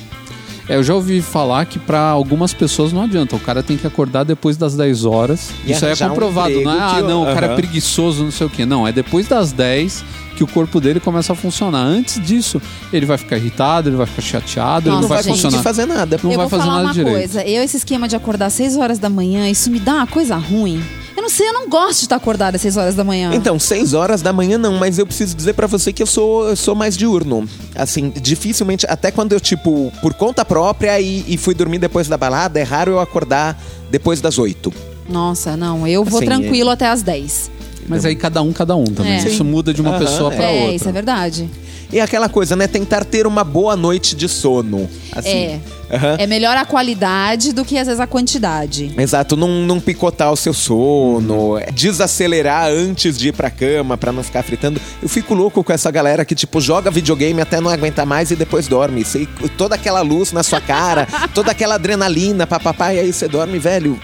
É, eu já ouvi falar que pra algumas pessoas não adianta. O cara tem que acordar depois das 10 horas. E Isso aí é arranjar um comprovado. não é, ah, não, o cara é preguiçoso, não sei o quê. Não, é depois das 10 que o corpo dele começa a funcionar. Antes disso, ele vai ficar irritado, ele vai ficar chateado, ele Nossa, não vai gente. funcionar. Não fazer nada. Não eu vai vou fazer falar nada uma direito. coisa. Eu, esse esquema de acordar às 6 horas da manhã, isso me dá uma coisa ruim. Eu não sei, eu não gosto de estar acordada às 6 horas da manhã. Então, 6 horas da manhã não, mas eu preciso dizer pra você que eu sou, eu sou mais diurno. Assim, dificilmente, até quando eu, tipo, por conta própria e, e fui dormir depois da balada, é raro eu acordar depois das 8. Nossa, não, eu vou Assim, tranquilo até às 10. Mas aí cada um, cada um também. É. Isso muda de uma Aham, pessoa pra é, outra. isso é verdade. E aquela coisa, né? Tentar ter uma boa noite de sono. Assim. É. Aham. É melhor a qualidade do que às vezes a quantidade. Exato, não, não picotar o seu sono, é, desacelerar antes de ir pra cama pra não ficar fritando. Eu fico louco com essa galera que, tipo, joga videogame até não aguentar mais e depois dorme. Sei, toda aquela luz na sua cara, toda aquela adrenalina, papapá, e aí você dorme, velho.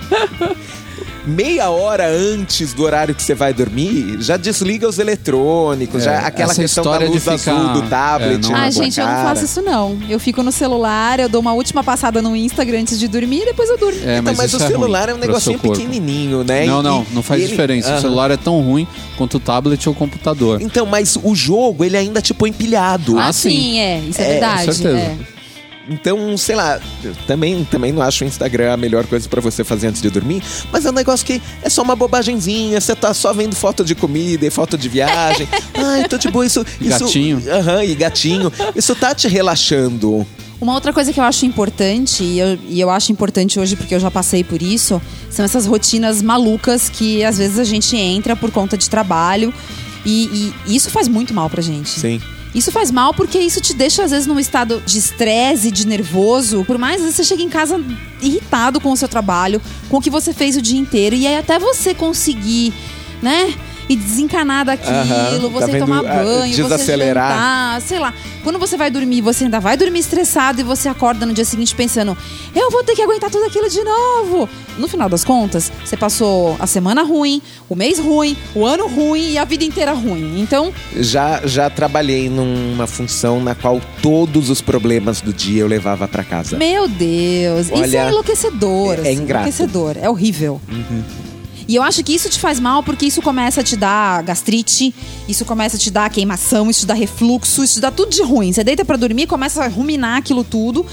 Meia hora antes do horário que você vai dormir, já desliga os eletrônicos, É, já aquela questão da luz ficar- azul do tablet. é, não- na Ah, gente, eu não cara. faço isso não. Eu fico no celular, eu dou uma última passada no Instagram antes de dormir e depois eu durmo. É, Então, mas, isso o é celular é um negocinho pequenininho, né? Não, não, não faz e ele- diferença. O celular é tão ruim quanto o tablet ou o computador. Então, mas o jogo, ele ainda, tipo, empilhado. Ah, Ah, sim. sim, é. Isso é, É, verdade. com certeza. Então, sei lá, eu também, também não acho o Instagram a melhor coisa pra você fazer antes de dormir, mas é um negócio que é só uma bobagenzinha, você tá só vendo foto de comida e foto de viagem. Ai, tô de boa, isso... isso Gatinho. Aham, e gatinho. Isso tá te relaxando. Uma outra coisa que eu acho importante, e eu, e eu acho importante hoje porque eu já passei por isso, são essas rotinas malucas que às vezes a gente entra por conta de trabalho. E, e isso faz muito mal pra gente. Sim. Isso faz mal porque isso te deixa, às vezes, num estado de estresse, de nervoso. Por mais, vezes, você chega em casa irritado com o seu trabalho, com o que você fez o dia inteiro. E aí, até você conseguir, né? E desencanar daquilo, Aham, você tá vendo? tomar Ah, banho, desacelerar. você jantar, sei lá. Quando você vai dormir, você ainda vai dormir estressado e você acorda no dia seguinte pensando: eu vou ter que aguentar tudo aquilo de novo. No final das contas, você passou a semana ruim, o mês ruim, o ano ruim e a vida inteira ruim. Então, Já, já trabalhei numa função na qual todos os problemas do dia eu levava pra casa. Meu Deus, isso Olha, é enlouquecedor. é- é assim, ingrato. Enlouquecedor, é horrível. E eu acho que isso te faz mal porque isso começa a te dar gastrite, isso começa a te dar queimação, isso te dá refluxo, isso te dá tudo de ruim. Você deita pra dormir, começa a ruminar aquilo tudo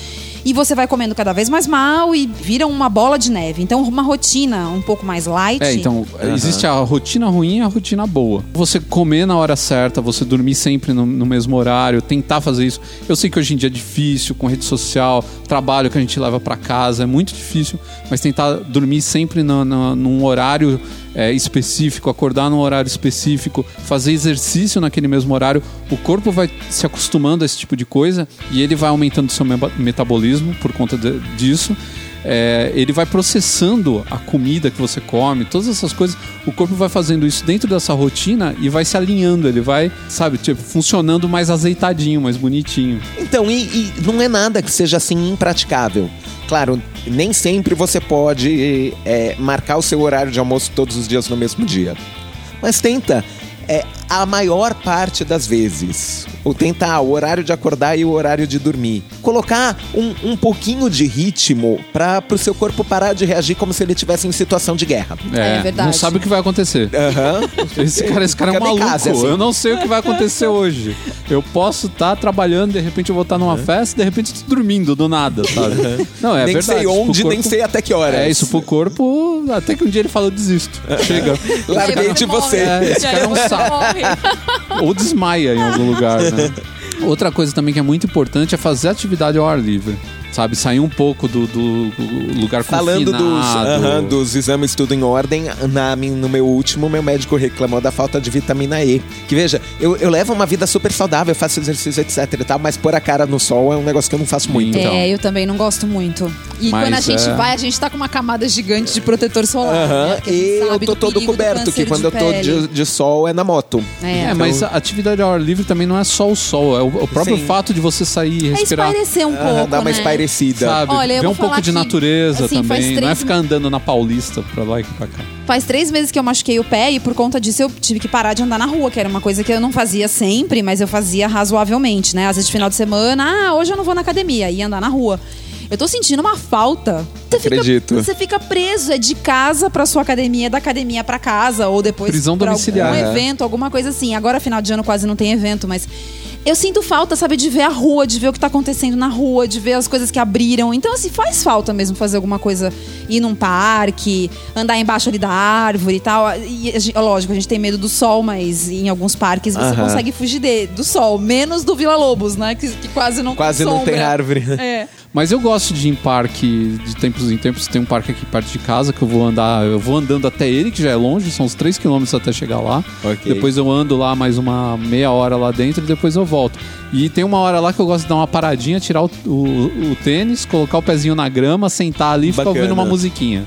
e você vai comendo cada vez mais mal e vira uma bola de neve. Então, uma rotina um pouco mais light. É, então, existe a rotina ruim e a rotina boa. Você comer na hora certa, você dormir sempre no, no mesmo horário, tentar fazer isso. Eu sei que hoje em dia é difícil, com rede social, trabalho que a gente leva pra casa, é muito difícil, mas tentar dormir sempre no, no- num horário é, específico, acordar num horário específico, fazer exercício naquele mesmo horário, o corpo vai se acostumando a esse tipo de coisa e ele vai aumentando seu metabolismo por conta de- disso. É, ele vai processando a comida que você come, todas essas coisas. O corpo vai fazendo isso dentro dessa rotina e vai se alinhando. Ele vai, sabe, tipo, funcionando mais azeitadinho, mais bonitinho. Então, e, e não é nada que seja assim impraticável. Claro, nem sempre você pode é, marcar o seu horário de almoço todos os dias no mesmo dia. Mas tenta, é, a maior parte das vezes, ou tentar o horário de acordar e o horário de dormir. Colocar um, um pouquinho de ritmo para o seu corpo parar de reagir como se ele estivesse em situação de guerra. É verdade. Não sabe o que vai acontecer. Aham. Esse cara, esse cara é um maluco. Kamikaze, assim. Eu não sei o que vai acontecer hoje. Eu posso estar trabalhando, de repente eu vou estar numa festa, de repente eu tô dormindo do nada, sabe? Não, é nem verdade. sei Isso pro onde, nem corpo- sei até que horas. É, isso pro corpo, até que um dia ele fala, eu desisto. Chega. Larguei de você. É, esse cara é um saco. Ou desmaia em algum lugar, né? Outra coisa também que é muito importante é fazer atividade ao ar livre. Sabe, sair um pouco do, do lugar Falando dos, confinado. aham, dos exames tudo em ordem, na, no meu último, meu médico reclamou da falta de vitamina E. Que veja, eu, eu levo uma vida super saudável, eu faço exercício, etc e tal, mas pôr a cara no sol é um negócio que eu não faço muito. Então. É, eu também não gosto muito. E Mas quando a gente é- vai, a gente tá com uma camada gigante de protetor solar. Né? Porque a gente E eu tô do todo coberto, que quando eu tô de, de sol é na moto. É, É, mas a atividade ao ar livre também não é só o sol, é o, o próprio Sim. fato de você sair e é respirar. espairecer um pouco, dá uma né? Espairecida. Sabe? Olha, eu Ver vou um pouco falar de que, natureza assim, faz também. Não é três- ficar andando na Paulista pra lá e pra cá. Faz três meses que eu machuquei o pé e por conta disso eu tive que parar de andar na rua, que era uma coisa que eu não fazia sempre, mas eu fazia razoavelmente, né? Às vezes de final de semana, ah, hoje eu não vou na academia, ia andar na rua. Eu tô sentindo uma falta. Você fica- Acredito. você fica preso, é de casa pra sua academia, da academia pra casa, ou depois Prisão pra domiciliar. algum É. evento, alguma coisa assim. Agora, final de ano, quase não tem evento, mas eu sinto falta, sabe, de ver a rua, de ver o que tá acontecendo na rua, de ver as coisas que abriram. Então, assim, faz falta mesmo fazer alguma coisa, ir num parque, andar embaixo ali da árvore e tal. E, lógico, a gente tem medo do sol, mas em alguns parques você Aham. consegue fugir de- do sol. Menos do Vila Lobos, né? Que, que quase não Quase tem não tem árvore. É. Mas eu gosto de ir em parque de tempos em tempos. Tem um parque aqui perto de casa que eu vou andar. Eu vou andando até ele, que já é longe, são uns 3 km até chegar lá. Ok. Depois eu ando lá mais uma meia hora lá dentro e depois eu volto. E tem uma hora lá que eu gosto de dar uma paradinha, tirar o, o- o tênis, colocar o pezinho na grama, sentar ali e ficar ouvindo uma musiquinha.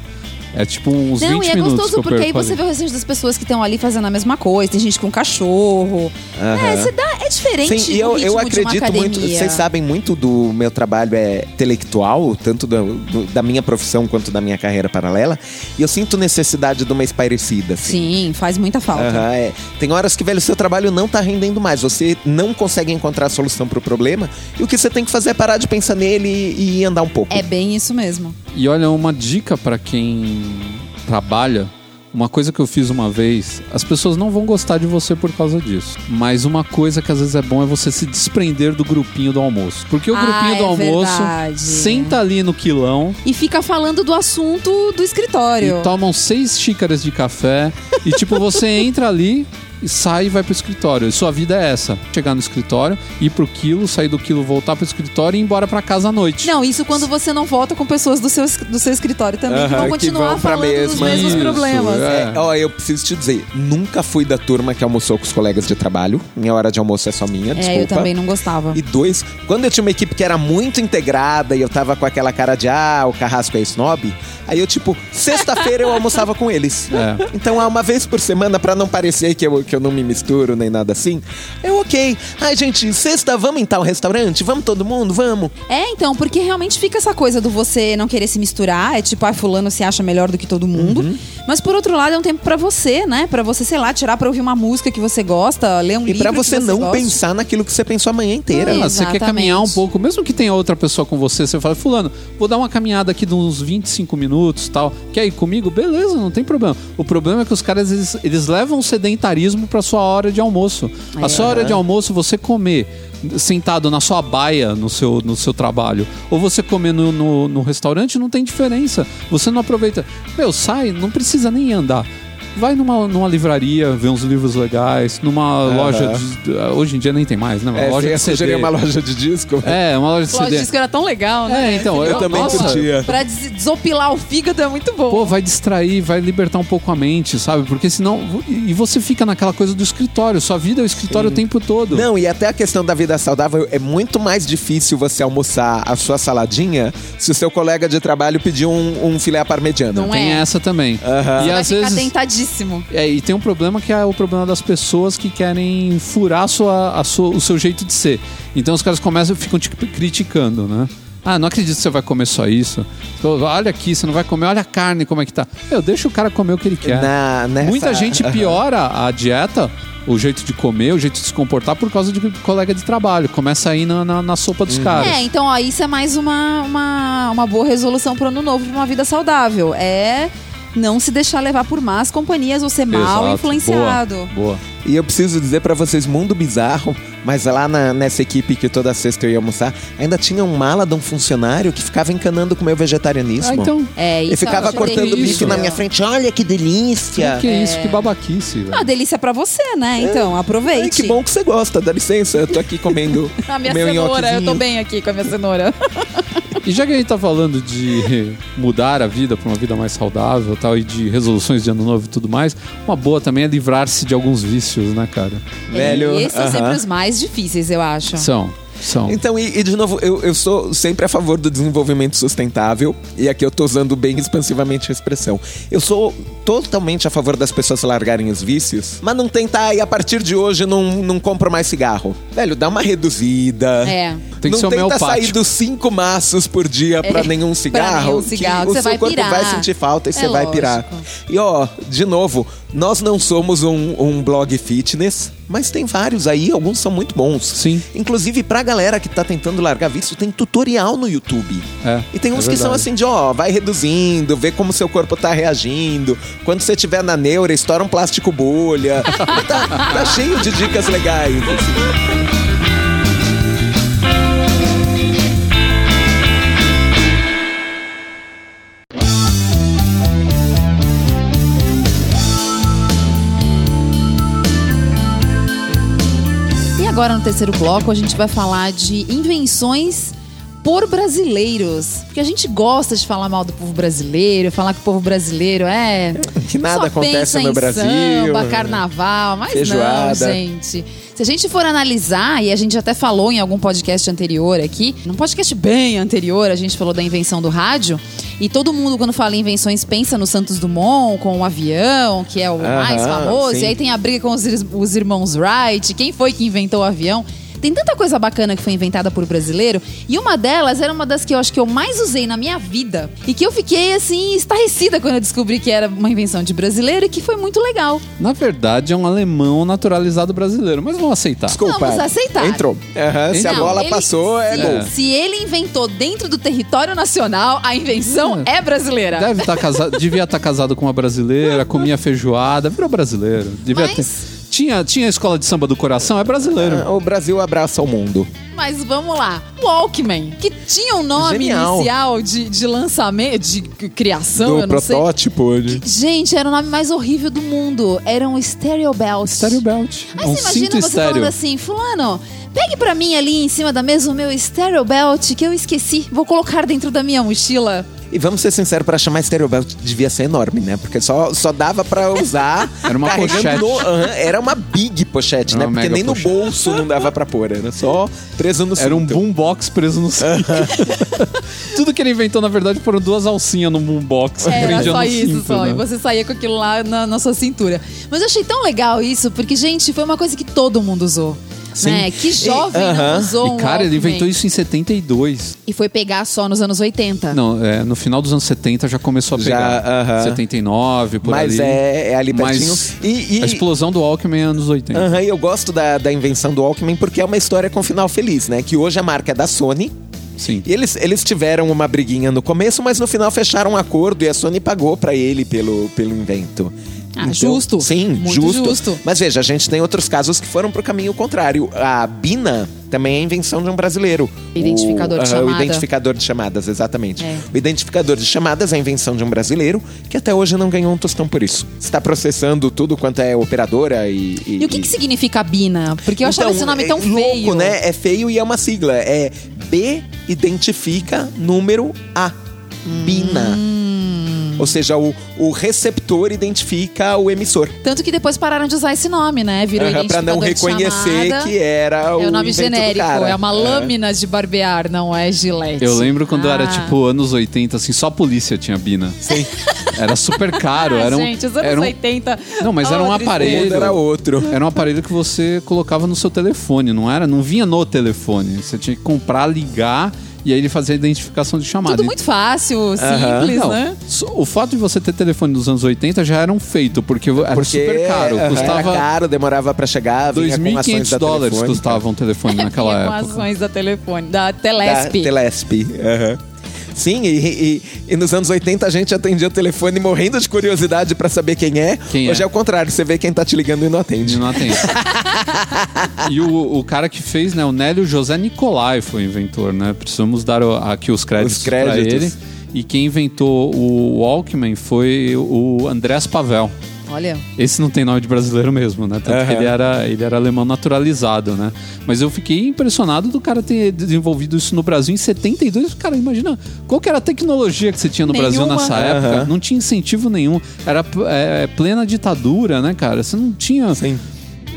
É tipo uns Não, 20 e é minutos que gostoso porque aí você vê o restante das pessoas que estão ali fazendo a mesma coisa. Tem gente com cachorro. Aham. É, você dá, é diferente Sim, e eu, o ritmo eu de uma acredito muito. Vocês sabem muito do meu trabalho é intelectual, tanto do- do- da minha profissão quanto da minha carreira paralela. E eu sinto necessidade de uma espairecida. Assim. Sim, faz muita falta. Aham, é. Tem horas que, velho, seu trabalho não tá rendendo mais. Você não consegue encontrar a solução pro problema. E o que você tem que fazer é parar de pensar nele e, e andar um pouco. É bem isso mesmo. E olha, uma dica pra quem trabalha, uma coisa que eu fiz uma vez, as pessoas não vão gostar de você por causa disso. Mas uma coisa que às vezes é bom é você se desprender do grupinho do almoço. Porque o Ah, grupinho do é almoço verdade. senta ali no quilão E fica falando do assunto do escritório. e tomam seis xícaras de café. e tipo, você entra ali. E sai e vai pro escritório. E sua vida é essa: chegar no escritório, ir pro quilo, sair do quilo, voltar pro escritório e ir embora pra casa à noite. Não, isso quando você não volta com pessoas do seu, do seu escritório também, que Aham, vão que continuar vão pra falando dos mesma. mesmos Isso, problemas. é. É, ó, eu preciso te dizer, nunca fui da turma que almoçou com os colegas de trabalho. Minha hora de almoço é só minha, desculpa. É, eu também não gostava. E dois, quando eu tinha uma equipe que era muito integrada e eu tava com aquela cara de ah, o carrasco é snob, aí eu, tipo, sexta-feira eu almoçava com eles. É. Então, uma vez por semana, pra não parecer que eu, que eu não me misturo nem nada assim, eu, ok. Ai, gente, sexta, vamos em tal restaurante? Vamos todo mundo? Vamos. É, então, porque realmente fica essa coisa do você não querer se misturar, é tipo, ah, fulano se acha melhor do que todo mundo. Uhum. Mas por outro lado, é um tempo pra você, né? Pra você, sei lá, tirar pra ouvir uma música que você gosta, ler um E livro pra que você não gosta. pensar naquilo que você pensou a manhã inteira. É. Ah, você quer caminhar um pouco, mesmo que tenha outra pessoa com você, você fala, fulano, vou dar uma caminhada aqui de uns 25 minutos tal. Quer ir comigo? Beleza, não tem problema. O problema é que os caras, eles, eles levam o sedentarismo pra sua hora de almoço. A sua hora de almoço, você comer sentado na sua baia no seu, no seu trabalho, ou você comer no, no, no restaurante, não tem diferença. Você não aproveita. Meu, sai, não precisa nem andar. Vai numa, numa livraria, ver uns livros legais, numa loja de, Hoje em dia nem tem mais, né? Uma É, loja você de CD. uma loja de disco? É, uma loja de Lógico, CD. disco era tão legal, né? É, então, eu, também nossa, curtia. Pra des- desopilar o fígado é muito bom. Pô, vai distrair, vai libertar um pouco a mente, sabe? Porque senão. E você fica naquela coisa do escritório. Sua vida é o escritório o tempo todo. Não, e até a questão da vida saudável é muito mais difícil você almoçar a sua saladinha se o seu colega de trabalho pedir um, um filé parmegiana. Não Tem é. essa também. Aham. E Vai às ficar vezes. Tentadíssimo. É, e tem um problema que é o problema das pessoas que querem furar a sua, a sua- o seu jeito de ser. Então os caras começam e ficam te criticando, né? Ah, não acredito que você vai comer só isso. Olha aqui, você não vai comer, olha a carne como é que tá. Eu deixa o cara comer o que ele quer. Na- nessa- Muita gente piora a dieta, o jeito de comer, o jeito de se comportar por causa de colega de trabalho. Começa aí na, na, na sopa dos caras. É, então ó, isso é mais uma, uma, uma boa resolução pro ano novo, pra uma vida saudável. É não se deixar levar por más companhias ou ser mal Exato. influenciado. Boa, boa. E eu preciso dizer pra vocês, mundo bizarro, mas lá na- nessa equipe que toda sexta eu ia almoçar, ainda tinha um mala de um funcionário que ficava encanando com o meu vegetarianismo. Ah, então. É, isso Ele ficava eu acho cortando terrível. bife na minha frente. Olha que delícia! Que, que é isso? Que babaquice, velho. Ah, delícia pra você, né? Então, aproveite. Ai, que bom que você gosta, dá licença, eu tô aqui comendo A minha meu cenoura, eu tô bem aqui com a minha cenoura. E já que a gente tá falando de mudar a vida para uma vida mais saudável tal, e de resoluções de ano novo e tudo mais, uma boa também é livrar-se de alguns vícios, né, cara? Velho, E esses são aham. sempre os mais difíceis, eu acho. São, são. Então, e, e de novo, eu, eu sou sempre a favor do desenvolvimento sustentável, e aqui eu tô usando bem expansivamente a expressão. Eu sou totalmente a favor das pessoas largarem os vícios, mas não tentar, e a partir de hoje não, não compro mais cigarro. Velho, dá uma reduzida. É. Tem que não ser tenta sair dos cinco maços por dia pra É, nenhum cigarro. nenhum cigarro, que que o você seu vai corpo pirar. vai sentir falta e É você vai pirar. lógico. E ó, de novo, nós não somos um, um blog fitness, mas tem vários aí, alguns são muito bons. Sim. Inclusive, pra galera que tá tentando largar vício, tem tutorial no YouTube. É, E tem uns é que são assim de, ó, vai reduzindo, vê como seu corpo tá reagindo. Quando você tiver na neura, estoura um plástico bolha. tá, tá cheio de dicas legais. assim. Agora no terceiro bloco a gente vai falar de invenções por brasileiros. Porque a gente gosta de falar mal do povo brasileiro, falar que o povo brasileiro é. Que nada só acontece no Brasil, Samba, carnaval, mas Feijoada. não, gente. Se a gente for analisar, e a gente até falou em algum podcast anterior aqui, num podcast bem anterior, a gente falou da invenção do rádio. E todo mundo, quando fala em invenções, pensa no Santos Dumont, com o avião, que é o mais famoso. sim. E aí tem a briga com os, os irmãos Wright, quem foi que inventou o avião. Tem tanta coisa bacana que foi inventada por brasileiro, e uma delas era uma das que eu acho que eu mais usei na minha vida. E que eu fiquei assim, estarrecida quando eu descobri que era uma invenção de brasileiro e que foi muito legal. Na verdade, é um alemão naturalizado brasileiro, mas vamos aceitar. Desculpa. Vamos aceitar. Entrou. Aham, se a Não, bola ele- passou, é se, gol. Se ele inventou dentro do território nacional, a invenção é brasileira. Deve estar casado, devia estar casado com uma brasileira, comia feijoada, virou brasileiro. Devia Mas- ter. Tinha, tinha a escola de samba do coração, é brasileiro. Ah, O Brasil abraça o mundo. Mas vamos lá. Walkman, que tinha um nome Genial. inicial de, de lançamento, de criação, Do eu não sei. protótipo. de- Gente, era o nome mais horrível do mundo. Era um Stereo Belt. Stereo Belt. Aí um você imagina você estéreo. falando assim, fulano, pegue pra mim ali em cima da mesa o meu Stereo Belt que eu esqueci. Vou colocar dentro da minha mochila. E vamos ser sinceros, pra chamar Stereo Belt devia ser enorme, né? Porque só, só dava pra usar. Era uma pochete. no- aham, era uma big pochete, Era né? Porque nem no pochete. bolso não dava pra pôr. Era só preso no Era um cinto. boombox preso no cinto. Tudo que ele inventou, na verdade, foram duas alcinhas no boombox. Era só no isso, cinto, só. né? E você saía com aquilo lá na, na sua cintura. Mas eu achei tão legal isso, porque, gente, foi uma coisa que todo mundo usou. Sim. Né? Que jovem E- não aham. usou um E, cara, ele inventou isso em 72. E foi pegar só nos anos 80. Não, é, no final dos anos 70 já começou a Já, pegar. aham. 79, por Mas ali. é, é ali pertinho. Mas E, e- a explosão do Walkman é anos 80. Aham, e eu gosto da, da invenção do Walkman porque é uma história com final feliz, né? Que hoje a marca é da Sony. Sim. E eles, eles tiveram uma briguinha no começo, mas no final fecharam um acordo e a Sony pagou pra ele pelo, pelo invento. Ah, justo. Sim, justo. justo. Mas veja, a gente tem outros casos que foram pro caminho contrário. A Bina também é invenção de um brasileiro. Identificador o, de aham, O chamada. identificador de chamadas, exatamente. É. O identificador de chamadas é a invenção de um brasileiro que até hoje não ganhou um tostão por isso. Está processando tudo quanto é operadora e. E o que, que significa Bina? Porque eu achava esse nome tão é feio. Louco, né? É feio e é uma sigla. É B identifica número A. Bina. Hum. Ou seja, o, o receptor identifica o emissor. Tanto que depois pararam de usar esse nome, né? Virou Aham, pra não reconhecer chamada. que era o É o nome genérico, cara. é uma lâmina de barbear, não é gilete. Eu lembro quando era Ah. tipo anos 80, assim, só a polícia tinha Bina. Sim. Era super caro. Ah, era um, gente, os anos era um, 80. Não, mas era um Oh, aparelho. Era outro. Era um aparelho que você colocava no seu telefone, não era? Não vinha no telefone. Você tinha que comprar, ligar e aí ele fazia a identificação de chamada. Tudo muito fácil, simples, Não, né? só- O fato de você ter telefone dos anos 80 já era um feito, porque era Porque super caro. aham, Custava Era caro, demorava pra chegar, vinha com ações 2.500 da dólares custava um telefone naquela Vinha com época. ações da telefone, da Da Telesp. Telesp. aham. Sim, e, e- e nos anos 80 a gente atendia o telefone morrendo de curiosidade pra saber quem é. Quem é. Hoje é o contrário, você vê quem tá te ligando e não E atende. não atende. e o, o cara que fez, né, o Nélio José Nicolai foi o inventor, né? Precisamos dar aqui os créditos, Os créditos. ele. E quem inventou o Walkman foi o Andrés Pavel. Olha, Esse não tem nome de brasileiro mesmo, né? Tanto que Aham. ele era, ele era alemão naturalizado, né? Mas eu fiquei impressionado do cara ter desenvolvido isso no Brasil em 72. Cara, imagina qual que era a tecnologia que você tinha no Brasil Nenhuma. nessa época. Aham. Não tinha incentivo nenhum. Era é, plena ditadura, né, cara? Você não tinha Sim.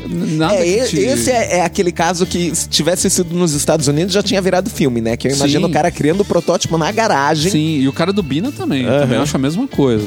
nada É, que te... esse é, é aquele caso que, se tivesse sido nos Estados Unidos, já tinha virado filme, né? Que eu imagino Sim. o cara criando o protótipo na garagem. Sim, e o cara do Bina também. Aham. Também acho a mesma coisa.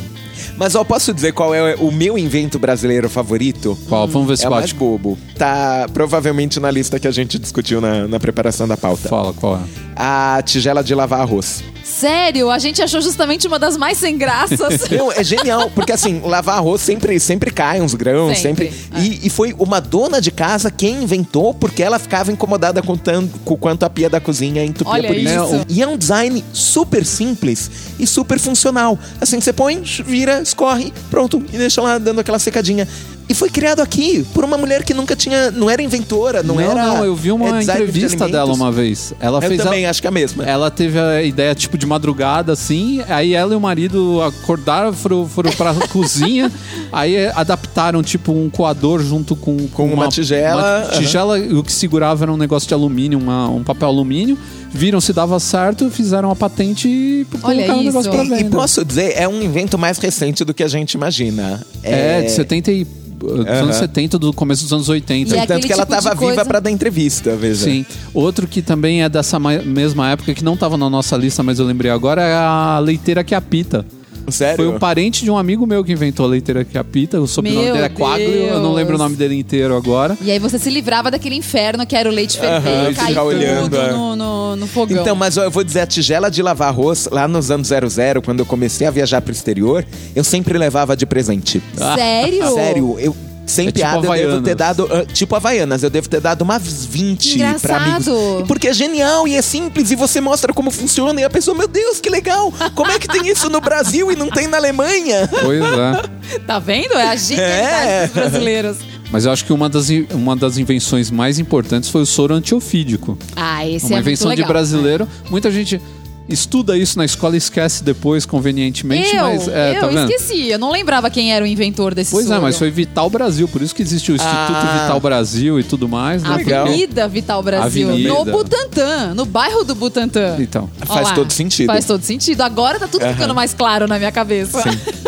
Mas ó, posso dizer qual é o meu invento brasileiro favorito? Qual? Vamos ver se É mais bate. bobo. Tá provavelmente na lista que a gente discutiu na, na preparação da pauta. Fala, qual é? A tigela de lavar arroz. sério, a gente achou justamente uma das mais sem graças. Não, é genial, porque assim, lavar arroz sempre, sempre cai uns grãos, sempre. Sempre, E, e foi uma dona de casa quem inventou, porque ela ficava incomodada com, tanto, com quanto a pia da cozinha entupia Olha por isso. isso. E é um design super simples e super funcional. Assim, você põe, vira, escorre, pronto, e deixa lá dando aquela secadinha. E foi criado aqui por uma mulher que nunca tinha. Não era inventora, não, não, era. não, eu vi é, uma de entrevista alimentos. dela uma vez. Ela Eu fez a- também acho que é a mesma. Ela teve a ideia, tipo, de madrugada, assim. Aí ela e o marido acordaram, foram, foram pra cozinha. Aí é, adaptaram, tipo, um coador junto com... Com uma tigela, uma tigela, e o que segurava era um negócio de alumínio, uma- um papel alumínio. Viram se dava certo, fizeram a patente e colocaram o negócio pra venda. e posso dizer, é um invento mais recente do que a gente imagina. É, de 70 e... Dos anos 70, do começo dos anos 80. E é Tanto que ela tipo de tava coisa- viva pra dar entrevista, veja. Sim. Outro que também é dessa ma- mesma época, que não tava na nossa lista, mas eu lembrei agora, é a leiteira que apita. Sério? Foi um parente de um amigo meu que inventou a leiteira que apita. O sobrenome Meu dele é Quaglio, eu não lembro o Deus. nome dele inteiro agora. E aí você se livrava daquele inferno que era o leite Aham, ferver, cair ficar olhando, tudo é. no, no, no fogão. Então, mas eu vou dizer, a tigela de lavar arroz, lá nos anos 00, quando eu comecei a viajar pro exterior, eu sempre levava de presente. Sério? Sério, eu. Sem É tipo piada, eu devo ter dado. ah, tipo Havaianas, eu devo ter dado umas 20 pra Engraçado. amigos. Porque é genial e é simples e você mostra como funciona. E a pessoa, meu Deus, que legal! Como é que tem isso no Brasil e não tem na Alemanha? Pois é. Tá vendo? É a genialidade É. dos brasileiros. Mas eu acho que uma das, uma das invenções mais importantes foi o soro antiofídico. Ah, esse uma é invenção muito de legal. brasileiro. Muita gente estuda isso na escola e esquece depois, convenientemente. Eu, mas, é, eu tá vendo? esqueci. Eu não lembrava quem era o inventor desse Pois é, soro. mas foi Vital Brasil, por isso que existe o Instituto Ah. Vital Brasil e tudo mais. Né? Legal. Avenida Vital Brasil. Avenida. No Butantã, no bairro do Butantã. Então. Faz Olha lá, todo sentido. Faz todo sentido. Agora tá tudo ficando mais claro na minha cabeça.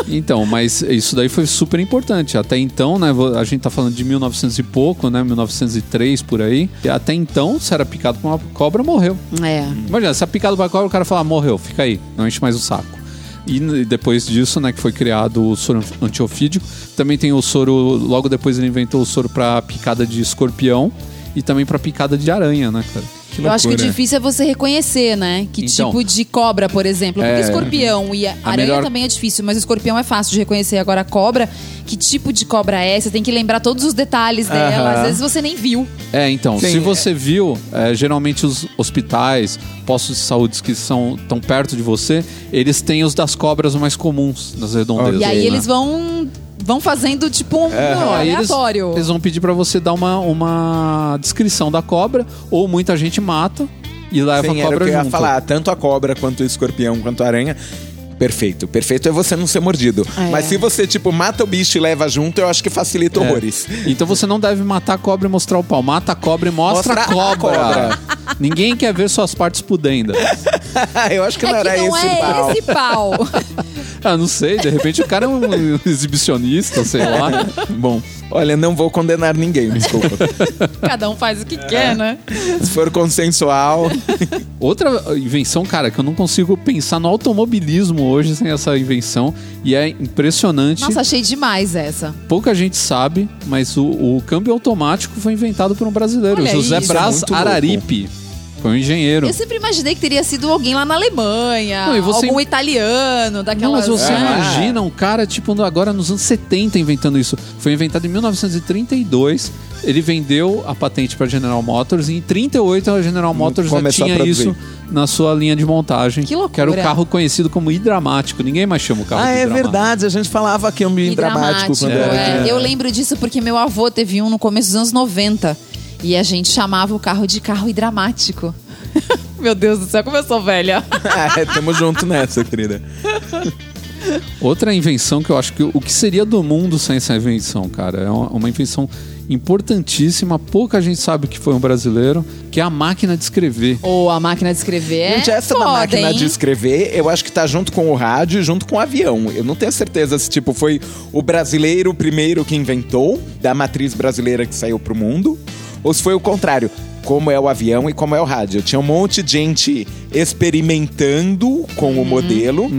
Então, mas isso daí foi super importante. Até então, né, a gente tá falando de 1900 e pouco, né, 1903 por aí. E até então, se era picado por uma cobra, morreu. É. Imagina, se é picado por uma cobra, o cara fala, morreu, fica aí, não enche mais o saco. E depois disso, né, que foi criado o soro antiofídico, também tem o soro, logo depois ele inventou o soro pra picada de escorpião e também pra picada de aranha, né, cara? Que Eu acho que o loucura. difícil é você reconhecer, né? Que Então. tipo de cobra, por exemplo. Porque É. escorpião e a A aranha melhor- também é difícil, mas o escorpião é fácil de reconhecer. Agora a cobra, que tipo de cobra é? Você tem que lembrar todos os detalhes dela. Aham. Às vezes você nem viu. É, então, Sim, se é. você viu, é, geralmente os hospitais, postos de saúde que são tão perto de você, eles têm os das cobras mais comuns nas redondezas. E aí né? eles vão, vão fazendo tipo um Não, aí eles, aleatório. eles vão pedir pra você dar uma, uma descrição da cobra, ou muita gente mata e leva Sim, a era o cobra que eu ia junto. falar. Tanto a cobra, quanto o escorpião, quanto a aranha. Perfeito. Perfeito é você não ser mordido. É. Mas se você, tipo, mata o bicho e leva junto, eu acho que facilita É. horrores. Então você não deve matar a cobra e mostrar o pau. Mata a cobra e mostra, Mostra a a cobra. cobra. Ninguém quer ver suas partes pudendas. eu acho que É não era que não esse é pau. esse pau. Ah, não sei, de repente o cara é um exibicionista, sei lá. Bom, Olha, não vou condenar ninguém, desculpa. Cada um faz o que quer, né? Se for consensual. Outra invenção, cara, que eu não consigo pensar no automobilismo hoje sem essa invenção. E é impressionante. Nossa, achei demais essa. Pouca gente sabe, mas o, o câmbio automático foi inventado por um brasileiro, Olha José isso, é Braz louco. Araripe. Foi um engenheiro. Eu sempre imaginei que teria sido alguém lá na Alemanha, Não, e você- algum italiano, Não, daquelas... mas você Ah. imagina um cara, tipo, agora nos anos 70 inventando isso. Foi inventado em 1932. Ele vendeu a patente para General Motors e em 38 a General Motors já tinha isso na sua linha de montagem. Que loucura. Que era o carro conhecido como hidramático. Ninguém mais chama o carro ah, de é hidramático. verdade. A gente falava que é um E dramático quando era é. Eu lembro disso porque meu avô teve um no começo dos anos 90. E a gente chamava o carro de carro hidramático. meu Deus do céu, como eu sou velha. Ah, tamo junto nessa, querida. Outra invenção que eu acho que o que seria do mundo sem essa invenção, cara? É uma, uma invenção importantíssima, pouca gente sabe que foi um brasileiro, que é a máquina de escrever. Ou a máquina de escrever é Gente, essa da foda, máquina hein? de escrever, eu acho que tá junto com o rádio e junto com o avião. Eu não tenho certeza se, tipo, foi o brasileiro o primeiro que inventou, da matriz brasileira que saiu pro mundo, ou se foi o contrário, como é o avião e como é o rádio. Tinha um monte de gente experimentando com o modelo.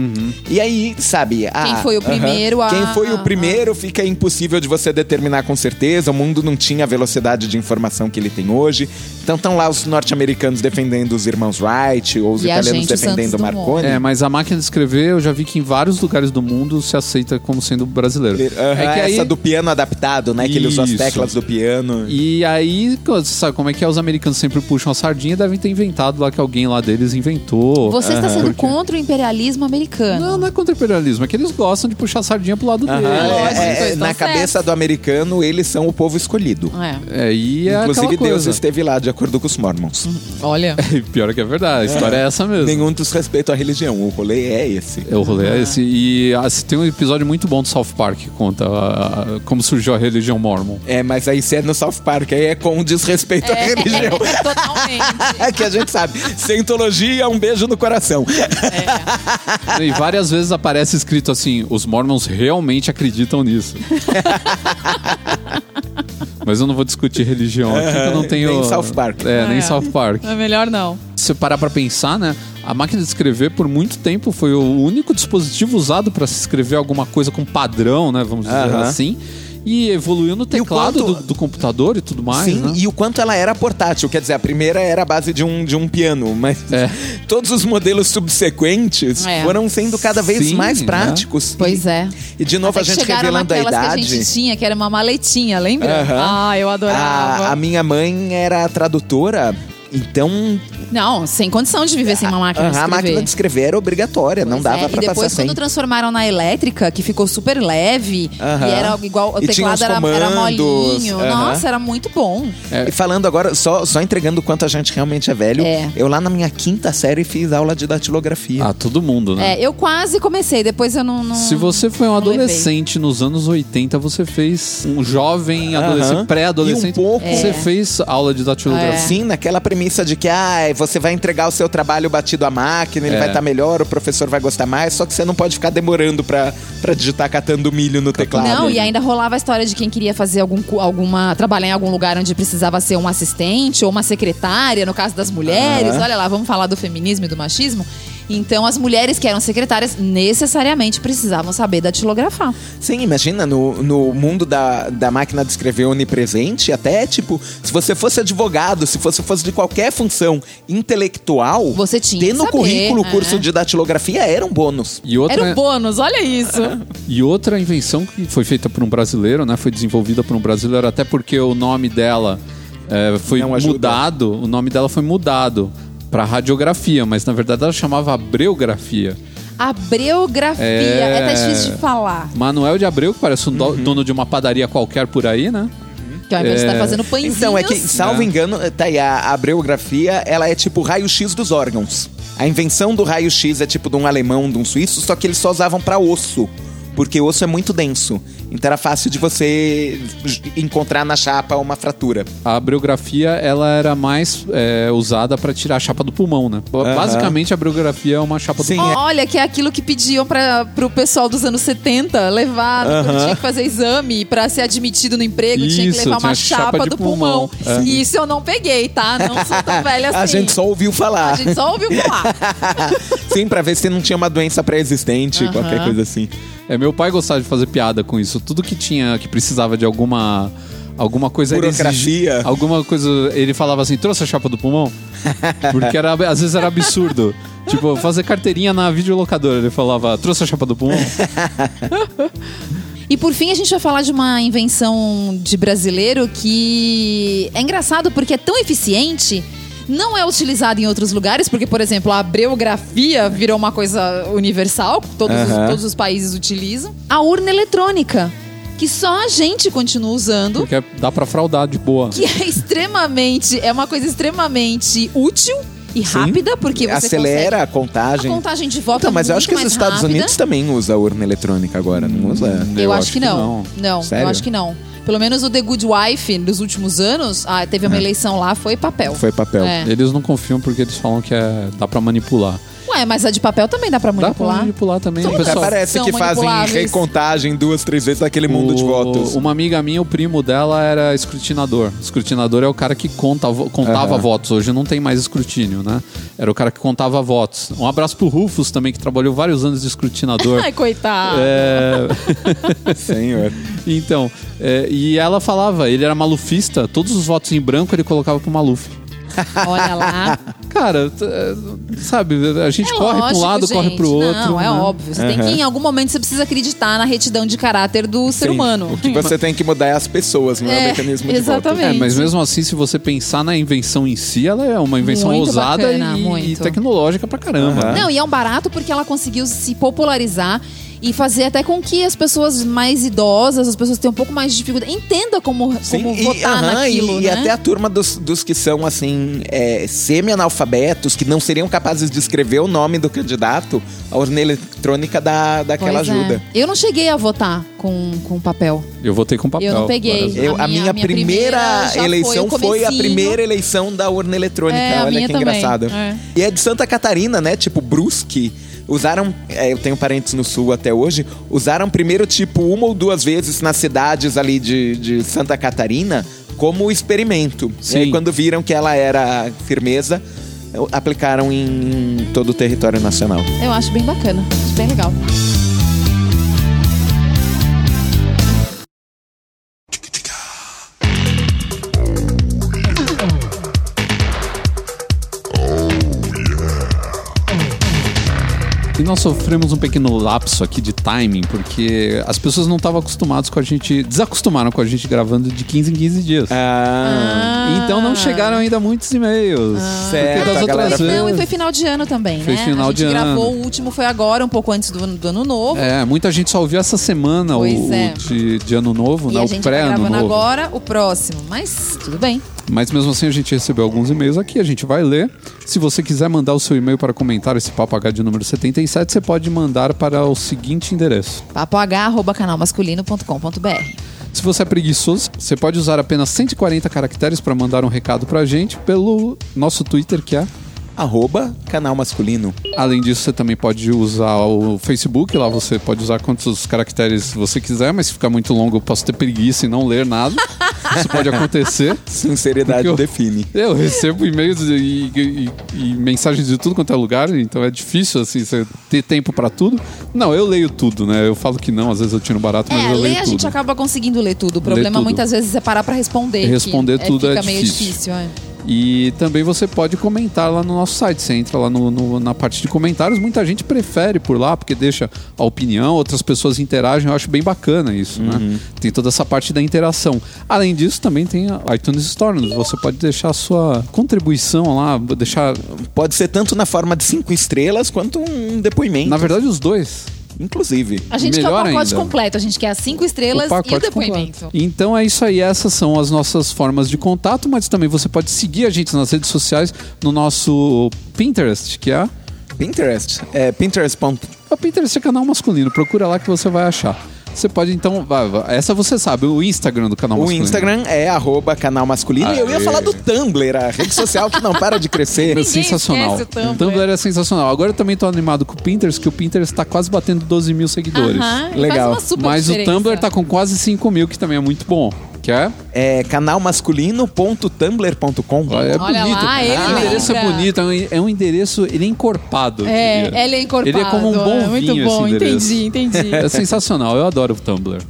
E aí, sabe... ah, Uhum. foi o primeiro a- Quem foi o primeiro fica impossível de você determinar com certeza. O mundo não tinha a velocidade de informação que ele tem hoje. Então estão lá os norte-americanos defendendo os irmãos Wright, ou os E italianos gente, defendendo o. Marconi. É, mas a máquina de escrever eu já vi que em vários lugares do mundo se aceita como sendo brasileiro. Aham, é que aí, Essa do piano adaptado, né? Que ele usou as teclas do piano. E aí, você sabe como é que é? Os americanos sempre puxam a sardinha e devem ter inventado lá que alguém lá deles inventou. Você está sendo Porque- contra o imperialismo americano. Não, não é contra o imperialismo, é que eles gostam de puxar a sardinha pro lado Aham, deles. é, é, na estão cabeça do americano, eles são o povo escolhido. É. É, e é Inclusive, aquela Deus coisa. esteve lá, de acordo com os mormons. Olha. Pior que é verdade, a história é, essa mesmo. Nenhum desrespeito à religião. O rolê é esse. É, O rolê é esse. E ah, tem um episódio muito bom do South Park que conta ah, ah, como surgiu a religião mormon. É, mas aí se é no South Park, aí é com desrespeito à religião. Totalmente. que a gente sabe. Cientologia, um beijo no coração. E várias vezes aparece escrito assim: os mormons realmente acreditam nisso. Mas eu não vou discutir religião aqui, que eu não tenho. Nem South Park. É, nem É. South Park. É melhor não. Se você parar pra pensar, né? A máquina de escrever por muito tempo foi o único dispositivo usado pra se escrever alguma coisa com padrão, né? Vamos dizer Aham. assim. E evoluiu no E o teclado quanto- do, do computador e tudo mais, Sim, né? e o quanto ela era portátil. Quer dizer, a primeira era a base de um, de um piano, mas É. todos os modelos subsequentes É. foram sendo cada vez Sim, mais né? práticos. Pois e, é. E de novo Até a gente chegaram revelando a naquelas que a idade. gente tinha, que era uma maletinha, lembra? Aham. Ah, eu adorava. A, a minha mãe era tradutora, então Não, sem condição de viver sem uma máquina de a escrever. máquina de escrever era obrigatória, não Pois dava é, pra E depois, passar sem. quando transformaram na elétrica, que ficou super leve, Aham. e era igual. O E teclado era, era molinho. aham. Nossa, era muito bom. E falando agora, só, só entregando o quanto a gente realmente é velho, É. eu lá na minha quinta série fiz aula de datilografia. Ah, todo mundo, né? É, eu quase comecei, depois eu não. não Se você foi um não levei. adolescente nos anos 80, você fez um jovem adolescente, Aham. pré-adolescente. E um pouco- Você fez aula de datilografia. É. Sim, naquela premissa de que ah, você vai entregar o seu trabalho batido à máquina, ele É. vai estar melhor, o professor vai gostar mais, só que você não pode ficar demorando pra, pra digitar catando milho no teclado. Não, e ainda rolava a história de quem queria fazer algum, alguma. trabalhar em algum lugar onde precisava ser um assistente ou uma secretária, no caso das mulheres. Aham. Olha lá, vamos falar do feminismo e do machismo. Então, as mulheres que eram secretárias necessariamente precisavam saber datilografar. Sim, imagina, no, no mundo da, da máquina de escrever onipresente, até tipo, se você fosse advogado, se você fosse de qualquer função intelectual, Você tinha ter no saber, currículo é. curso de datilografia era um bônus. E outra, Era um bônus, olha isso. e outra invenção que foi feita por um brasileiro, né? Foi desenvolvida por um brasileiro, até porque o nome dela é, foi mudado. O nome dela foi mudado para radiografia, mas na verdade ela chamava abreografia. Abreografia. É, É. até difícil de falar. Manuel de Abreu, que parece um Uhum. dono de uma padaria qualquer por aí, né? Que ao invés de É. estar fazendo pãezinhos... Então, é que, salvo É. engano, tá aí, a abreografia, ela é tipo o raio-x dos órgãos. A invenção do raio-x é tipo de um alemão, de um suíço, só que eles só usavam pra osso. Porque osso é muito denso. Então era fácil de você encontrar na chapa uma fratura. A abreografia, ela era mais é, usada para tirar a chapa do pulmão, né? Aham. Basicamente, a abreografia é uma chapa Sim, do pulmão. Olha, que é aquilo que pediam para pro pessoal dos anos 70 levar, quando Aham. tinha que fazer exame para ser admitido no emprego, tinha que Isso, levar uma chapa, chapa do pulmão. pulmão. É. Isso eu não peguei, tá? Não sou tão velha assim. A gente só ouviu falar. A gente só ouviu falar. Sim, pra ver se não tinha uma doença pré-existente, qualquer coisa assim. É, meu pai gostava de fazer piada com isso. Tudo que tinha, que precisava de alguma alguma coisa era Burocracia. exigi- alguma coisa, ele falava assim: "Trouxe a chapa do pulmão?" Porque era às vezes era absurdo. tipo, fazer carteirinha na videolocadora, ele falava: "Trouxe a chapa do pulmão?" E por fim, a gente vai falar de uma invenção de brasileiro que é engraçado porque é tão eficiente. Não é utilizado em outros lugares, porque, por exemplo, a abreografia virou uma coisa universal, todos, Aham. os, todos os países utilizam. A urna eletrônica, que só a gente continua usando, Porque dá pra fraudar de boa. que é extremamente, é uma coisa extremamente útil e rápida, porque você Acelera a contagem. a contagem de voto Então, mas eu acho que os Estados rápida. Unidos também usam a urna eletrônica agora, não usa? Eu, Eu acho, acho que que não. Não, Sério? eu acho que não. Pelo menos o The Good Wife, nos últimos anos, ah, teve uma eleição lá, foi papel. Foi papel. É. Eles não confiam porque eles falam que é, dá pra manipular. Ué, mas a de papel também dá pra Dá pra manipular. manipular também. Todas O pessoal, Parece são que fazem manipuláveis. recontagem duas, três vezes naquele mundo de O- votos. Uma amiga minha, o primo dela era escrutinador. Escrutinador é o cara que conta, vo- contava votos. Hoje não tem mais escrutínio, né? Era o cara que contava votos. Um abraço pro Rufus também, que trabalhou vários anos de escrutinador. Ai, coitado. É, Senhor. então, é, e ela falava, ele era malufista, todos os votos em branco ele colocava pro Maluf. Olha lá. cara, é, sabe, a gente É corre pra um lado, corre gente. pro outro. Não, é né? óbvio. Você tem que, em algum momento, você precisa acreditar na retidão de caráter do ser Sim. humano. O que você tem que mudar é as pessoas, não é, o É, mecanismo de exatamente. voto. É, mas mesmo assim, se você pensar na invenção em si, ela é uma invenção Muito ousada bacana, e, muito. e tecnológica pra caramba. Né? Não, e é um barato porque ela conseguiu se popularizar e fazer até com que as pessoas mais idosas, as pessoas que têm um pouco mais de dificuldade, entenda como, Sim, como e, votar aham, naquilo, e, né? e até a turma dos, dos que são, assim, é, semi-analfabetos, que não seriam capazes de escrever o nome do candidato, a urna eletrônica dá, dá aquela Pois é. ajuda. Eu não cheguei a votar com, com papel. Eu votei com papel. Eu não peguei. Eu- a, A minha- minha, a minha primeira, primeira foi eleição o foi, a primeira eleição da urna eletrônica. É, Olha minha que também. engraçado. É. E é de Santa Catarina, né? Tipo, Brusque. Usaram, é, eu tenho parentes no sul até hoje, usaram primeiro, tipo, uma ou duas vezes nas cidades ali de, de Santa Catarina como experimento. E aí, Sim. quando viram que ela era firmeza, aplicaram em todo o território nacional. Eu acho bem bacana, acho bem legal. E nós sofremos um pequeno lapso aqui de timing, porque as pessoas não estavam acostumadas com a gente, desacostumaram com a gente gravando de 15 em 15 dias. Ah, Então não chegaram ainda muitos e-mails. Certo, Porque das outras foi- Não, e vezes. foi final de ano também, Foi né? final a gente de ano. gravou o último, foi agora, um pouco antes do, ano- do ano novo. É, muita gente só ouviu essa semana o, é. o de, de ano novo, E né? a O gente vai pré-ano gravando novo. agora o próximo. Mas tudo bem. Mas mesmo assim a gente recebeu alguns e-mails aqui, a gente vai ler. Se você quiser mandar o seu e-mail para comentar esse Papo H de número 77, você pode mandar para o seguinte endereço. papoh.canalmasculino.com.br Se você é preguiçoso, você pode usar apenas 140 caracteres para mandar um recado pra gente pelo nosso Twitter, que é. Arroba canal masculino. Além disso, você também pode usar o Facebook, lá você pode usar quantos caracteres você quiser, mas se ficar muito longo eu posso ter preguiça e não ler nada. Isso pode acontecer. Sinceridade eu- define. Eu recebo e-mails e, e- e mensagens de tudo quanto é lugar, então é difícil assim você ter tempo pra tudo. Não, eu leio tudo, né? Eu falo que não, às vezes eu tiro barato, mas É, eu ler leio a tudo. gente acaba conseguindo ler tudo. O problema tudo. muitas vezes é parar pra responder. Responder que, tudo é fica meio difícil. difícil. é. E também você pode comentar lá no nosso site. Você entra lá no- no- na parte de comentários. Muita gente prefere por lá, porque deixa a opinião, outras pessoas interagem. Eu acho bem bacana isso, né? Tem toda essa parte da interação. Além disso, também tem a iTunes Store. onde Você pode deixar a sua contribuição lá, deixar. Pode ser tanto na forma de cinco estrelas quanto um depoimento. Na verdade, os dois. Inclusive. A gente quer o Melhor pacote ainda. completo. A gente quer as cinco estrelas e o depoimento. completo. Então é isso aí, essas são as nossas formas de contato, mas também você pode seguir a gente nas redes sociais no nosso Pinterest, que é Pinterest. É Pinterest. o Pinterest é canal masculino, procura lá que você vai achar. Você pode então, essa você sabe, o Instagram do canal O masculino. Instagram é arroba canal masculino. E eu ia falar do Tumblr, a rede social que não para de crescer. Ninguém sensacional. esquece o Tumblr. é sensacional. Agora eu também tô animado com o Pinterest, que o Pinterest tá quase batendo 12 mil seguidores. Aham, e Legal. Faz uma super Mas diferença. o Tumblr tá com quase 5 mil, que também é muito bom. Que é? É canalmasculino.tumblr.com. Olha, é Olha bonito. lá, ele o endereço é bonito, é um, endereço, ele é encorpado. É, ele é encorpado. Ele é como um bom é muito vinho, bom, entendi, entendi. É sensacional, eu adoro o Tumblr.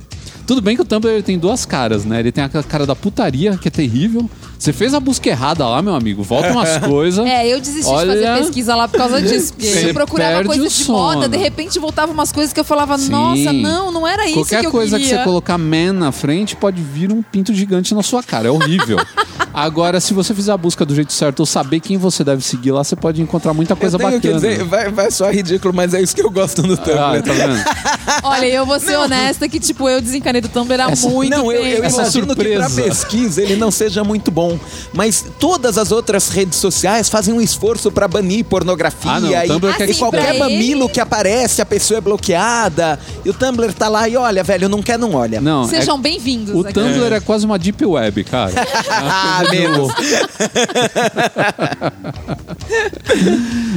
Tudo bem que o Tumblr ele tem duas caras, né? Ele tem a cara da putaria, que é terrível. Você fez a busca errada lá, meu amigo. Volta umas coisas. É, eu desisti Olha, de fazer pesquisa lá por causa disso. Porque Você eu procurava coisa de sono. moda, de repente voltava umas coisas que eu falava, Sim. nossa, não, não era isso Qualquer que eu coisa queria. que você colocar man na frente pode vir um pinto gigante na sua cara. É horrível. Agora, se você fizer a busca do jeito certo ou saber quem você deve seguir lá, você pode encontrar muita coisa eu tenho bacana. que dizer, vai, vai soar ridículo, mas é isso que eu gosto no Tumblr. Ah, tá vendo? Olha, eu vou ser honesta que, tipo, eu desencanei do Tumblr há Essa- muito não, eu, tempo. eu Essa imagino que pra surpresa. pesquisa ele não seja muito bom. Mas todas as outras redes sociais fazem um esforço pra banir pornografia. Ah, não, o e, Tumblr quer e que- qualquer mamilo ele- que aparece, a pessoa é bloqueada. E o Tumblr tá lá e olha, velho, não quer, não olha. Não, Sejam é- bem-vindos. o aqui. Tumblr é quase uma deep web, cara. Ah,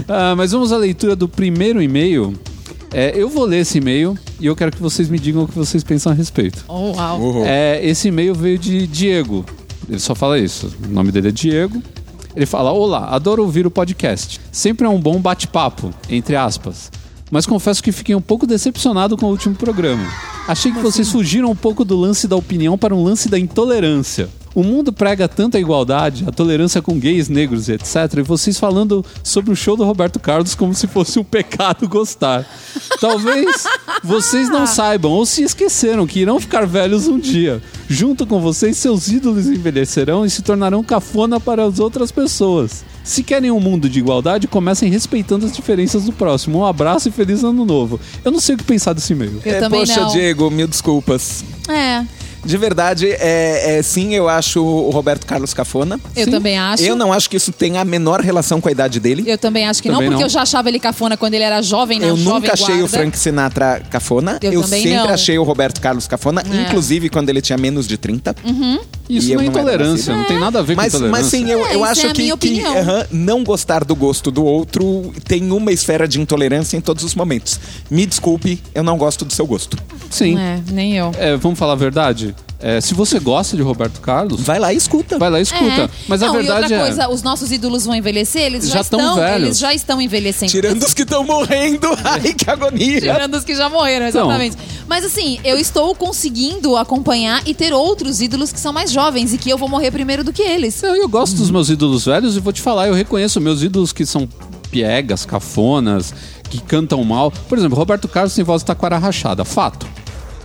Ah, mas vamos à leitura do primeiro e-mail. É, eu vou ler esse e-mail e eu quero que vocês me digam o que vocês pensam a respeito. Oh, uau. É, esse e-mail veio de Diego. Ele só fala isso. O nome dele é Diego. Ele fala: Olá, adoro ouvir o podcast. Sempre é um bom bate-papo, entre aspas. Mas confesso que fiquei um pouco decepcionado com o último programa. Achei que vocês fugiram um pouco do lance da opinião para um lance da intolerância. O mundo prega tanta igualdade, a tolerância com gays, negros e etc. E vocês falando sobre o show do Roberto Carlos como se fosse um pecado gostar. Talvez vocês não saibam ou se esqueceram que irão ficar velhos um dia. Junto com vocês, seus ídolos envelhecerão e se tornarão cafona para as outras pessoas. Se querem um mundo de igualdade, comecem respeitando as diferenças do próximo. Um abraço e feliz ano novo. Eu não sei o que pensar desse e-mail. Eu É, também poxa, não. Diego, mil desculpas. É, De verdade, é, é, sim, eu acho o Roberto Carlos cafona. eu Sim. também acho. Eu não acho que isso tenha a menor relação com a idade dele. Eu também acho que Também não, porque não. eu já achava ele cafona quando ele era jovem, na Eu jovem nunca achei guarda. o Frank Sinatra cafona. Eu também sempre não. achei o Roberto Carlos cafona, É. inclusive quando ele tinha menos de 30. Isso E eu não é não era intolerância, não tem nada a ver Mas, com intolerância. mas sim, eu, É, eu isso acho é a que, minha que, opinião. aham, não gostar do gosto do outro tem uma esfera de intolerância em todos os momentos. Me desculpe, eu não gosto do seu gosto. Sim. É, nem eu. É, vamos falar a verdade? É, se você gosta de Roberto Carlos, Vai lá e escuta. vai lá e escuta. É. Mas não, a verdade e outra é. coisa, os nossos ídolos vão envelhecer, eles já, Já tão estão, velhos. eles já estão envelhecendo. Tirando os que estão morrendo. Ai, que agonia. Tirando os que já morreram, Então. exatamente. Mas assim, eu estou conseguindo acompanhar e ter outros ídolos que são mais jovens e que eu vou morrer primeiro do que eles. Eu, eu gosto dos meus ídolos velhos e vou te falar, eu reconheço meus ídolos que são piegas, cafonas, que cantam mal. Por exemplo, Roberto Carlos tem voz de taquara rachada, fato.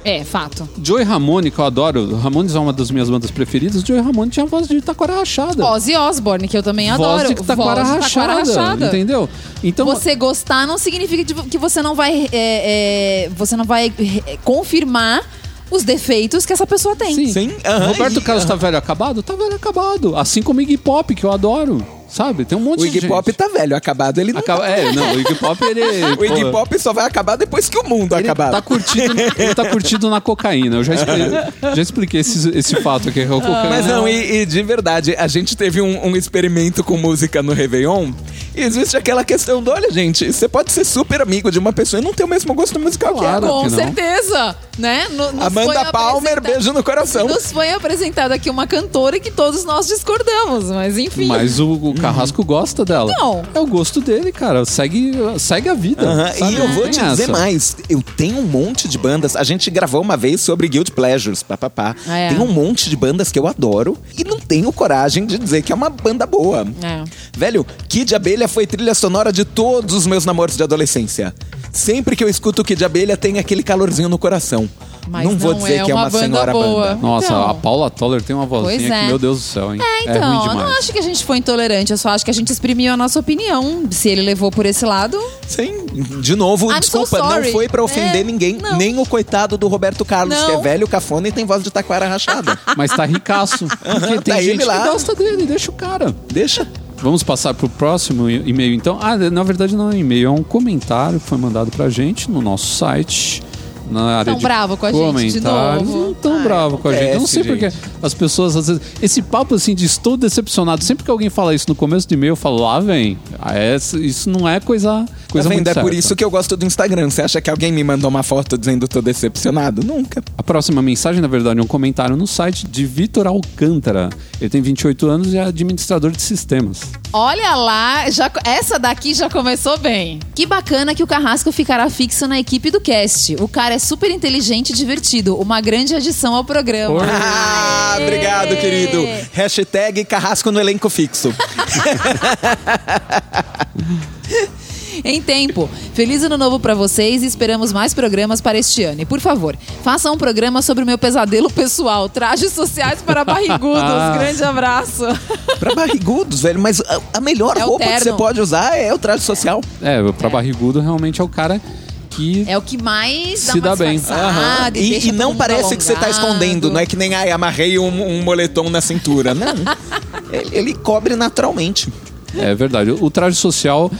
É, fato. Joey Ramone, que eu adoro, Ramones é uma das minhas bandas preferidas, Joey Ramone tinha voz de taquara rachada. Ozzy Osbourne, que eu também voz adoro. de taquara Voz de rachada, rachada. entendeu? Então, Você gostar não significa de- que você não vai, é, é, você não vai é, confirmar os defeitos que essa pessoa tem. Sim. Sim, aham, Roberto Carlos tá velho acabado? Tá velho acabado. Assim como Iggy Pop, que eu adoro. Sabe? Tem um monte O de Iggy gente. Pop tá velho, acabado. Ele não Acaba... É, não, o Iggy Pop, ele... O Iggy Pop só vai acabar depois que o mundo Ele acabar. tá, curtido, ele tá curtido na cocaína. Eu já expliquei, já expliquei esse, esse fato aqui. Mas não, e, e de verdade, a gente teve um, um experimento com música no Réveillon. E existe aquela questão do, olha, gente, você pode ser super amigo de uma pessoa e não ter o mesmo gosto musical Claro. que ela. Com certeza, né? No- nos Amanda Palmer, beijo no coração. Nos foi apresentada aqui uma cantora que todos nós discordamos, mas enfim. Mas o, o Carrasco gosta dela. Não. É o gosto dele, cara. Segue, segue a vida. Sabe? E eu vou te dizer essa. mais, eu tenho um monte de bandas. A gente gravou uma vez sobre Guild Pleasures, papapá. Ah, é. Tem um monte de bandas que eu adoro e não tenho coragem de dizer que é uma banda boa. É. Velho, Kid Abelha foi trilha sonora de todos os meus namoros de adolescência. Sempre que eu escuto Kid Abelha, tem aquele calorzinho no coração. Mas não vou não dizer é que é uma uma banda senhora boa. banda. Nossa, Então. a Paula Toller tem uma vozinha Pois que, é. meu Deus do céu, hein? É, ruim então, eu demais. não acho que a gente foi intolerante, eu só acho que a gente exprimiu a nossa opinião. Se ele levou por esse lado, Sim, de novo, I'm so desculpa, não sorry. foi pra ofender É, ninguém, não. nem o coitado do Roberto Carlos, Não. que é velho, cafona e tem voz de taquara rachada. Mas tá ricaço. Porque tem tá gente ele lá. que gosta dele, deixa o cara. Deixa. Vamos passar pro próximo e- e-mail, então. Ah, na verdade não é um e-mail, é um comentário que foi mandado pra gente no nosso site. Na área Tão de bravo com a gente de comentários. novo. Não tão Ai, bravo com a gente. Eu não sei porque as pessoas, às vezes. Esse papo assim de estou decepcionado. Sempre que alguém fala isso no começo do e-mail, eu falo, lá vem. Ah, é- isso não é coisa, coisa tá vendo? muito É por certa. isso que eu gosto do Instagram. Você acha que alguém me mandou uma foto dizendo tô decepcionado? Nunca. A próxima mensagem, na verdade, é um comentário no site de Vitor Alcântara. Ele tem 28 anos e é administrador de sistemas. olha lá, já, essa daqui já começou bem. Que bacana que o Carrasco ficará fixo na equipe do cast. O cara é super inteligente e divertido. Uma grande adição ao programa. Oi. Ah, obrigado, querido. Hashtag carrasco no elenco fixo. Em tempo. Feliz ano novo pra vocês e esperamos mais programas para este ano. E por favor, façam um programa sobre o meu pesadelo pessoal. Trajes sociais para barrigudos. Grande abraço. pra barrigudos, velho. Mas a, a melhor É roupa que você pode usar é o traje social. É, pra barrigudo realmente é o cara que. É o que mais Se dá uma bem. disfarçada E, e não parece que você tá alongado. escondendo. Não é que nem, ai, amarrei um, um moletom na cintura. Não. ele, ele cobre naturalmente. É verdade. O traje social.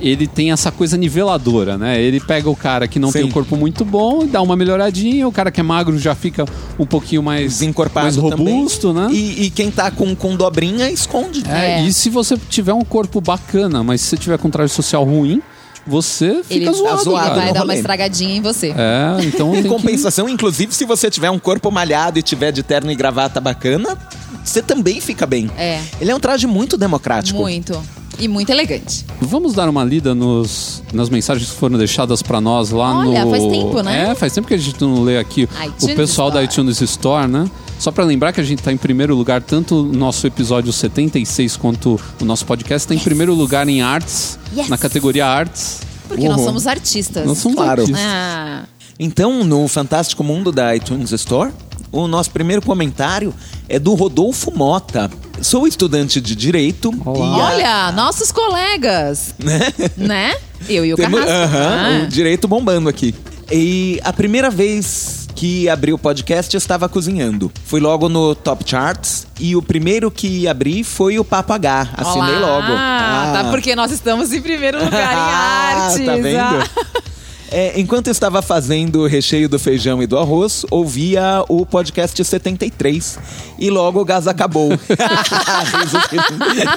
Ele tem essa coisa niveladora, né? Ele pega o cara que não Sim. tem um corpo muito bom e dá uma melhoradinha, o cara que é magro já fica um pouquinho mais, Desencorpado mais robusto, também. né? E, e quem tá com, com dobrinha, esconde. É, É. E se você tiver um corpo bacana, mas se você tiver com um traje social ruim, você fica Ele zoado, zoado, cara. vai dar uma estragadinha em você. É, então Em tem que... compensação, inclusive, se você tiver um corpo malhado e tiver de terno e gravata bacana, você também fica bem. É. Ele é um traje muito democrático. Muito. E muito elegante. Vamos dar uma lida nos, nas mensagens que foram deixadas pra nós lá no. Olha, faz tempo, né? É, faz tempo que a gente não lê aqui iTunes o pessoal da Store. iTunes Store, né? Só pra lembrar que a gente tá em primeiro lugar, tanto o nosso episódio 76 quanto o nosso podcast tá em primeiro lugar em artes, Yes. na categoria artes. Porque nós Uhum. somos artistas. Nós somos Claro. artistas. Ah, Então, no fantástico mundo da iTunes Store, o nosso primeiro comentário é do Rodolfo Mota. Sou estudante de Direito Olá. e... a- olha, nossos colegas. né? Eu e o Temos- Carrasco. Aham, Ah. o direito bombando aqui. E a primeira vez que abri o podcast eu estava cozinhando. Fui logo no Top Charts e o primeiro que abri foi o Papo H. Assinei Olá. logo. Ah, tá porque nós estamos em primeiro lugar em artes. Tá vendo? É, enquanto eu estava fazendo o recheio do feijão e do arroz, ouvia o podcast 73 e logo o gás acabou.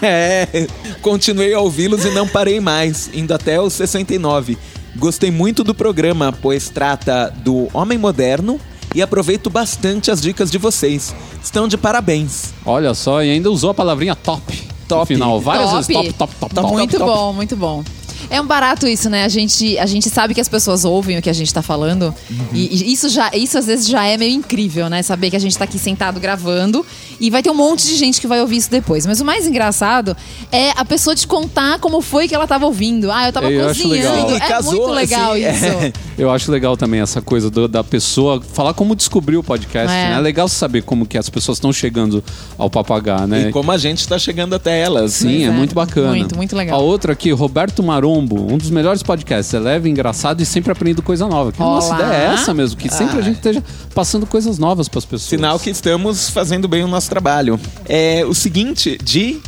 É, continuei a ouvi-los e não parei mais, indo até os 69. Gostei muito do programa, pois trata do homem moderno e aproveito bastante as dicas de vocês. Estão de parabéns. Olha só, e ainda usou a palavrinha top. No Top. final, várias Top. vezes top, top, top, top. muito top. bom, muito bom. É um barato isso, né? A gente, a gente sabe que as pessoas ouvem o que a gente tá falando. E, e isso já, isso às vezes já é meio incrível, né? Saber que a gente tá aqui sentado gravando e vai ter um monte de gente que vai ouvir isso depois. Mas o mais engraçado é a pessoa te contar como foi que ela tava ouvindo. Ah, eu tava Eu acho cozinhando. legal. É casou, muito legal assim, isso. é. Eu acho legal também essa coisa do- da pessoa falar como descobriu o podcast. É. né? É legal saber como que as pessoas estão chegando ao papagá, né? E como a gente está chegando até elas. Sim, é, é. muito bacana. Muito, muito legal. A outra aqui, Roberto Um dos melhores podcasts. É leve, engraçado e sempre aprendendo coisa nova. Que a nossa Olá. ideia é essa mesmo, que sempre a gente esteja passando coisas novas para as pessoas. Sinal que estamos fazendo bem o nosso trabalho. É o seguinte, de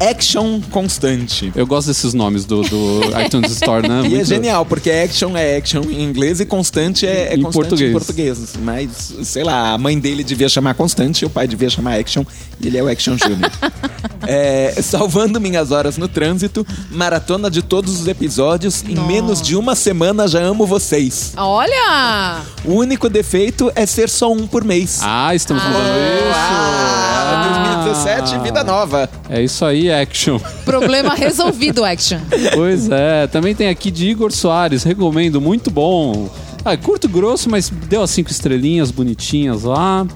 action constante. Eu gosto desses nomes do, do iTunes Store, né? E é genial, porque action é action em inglês e constante é, é Em constante português. em português. Mas, sei lá, a mãe dele devia chamar constante, o pai devia chamar action, e ele é o action júnior. É, salvando minhas horas no trânsito, maratona de todos os episódios, em Nossa. menos de uma semana já amo vocês. Olha! O único defeito é ser só um por mês. Ah, estamos mudando isso. Ah, 2017, vida nova. É isso aí, action. Problema resolvido, action. Pois é, também tem aqui de Igor Soares, recomendo, muito bom. Ah, é curto e grosso, mas deu as cinco estrelinhas bonitinhas lá.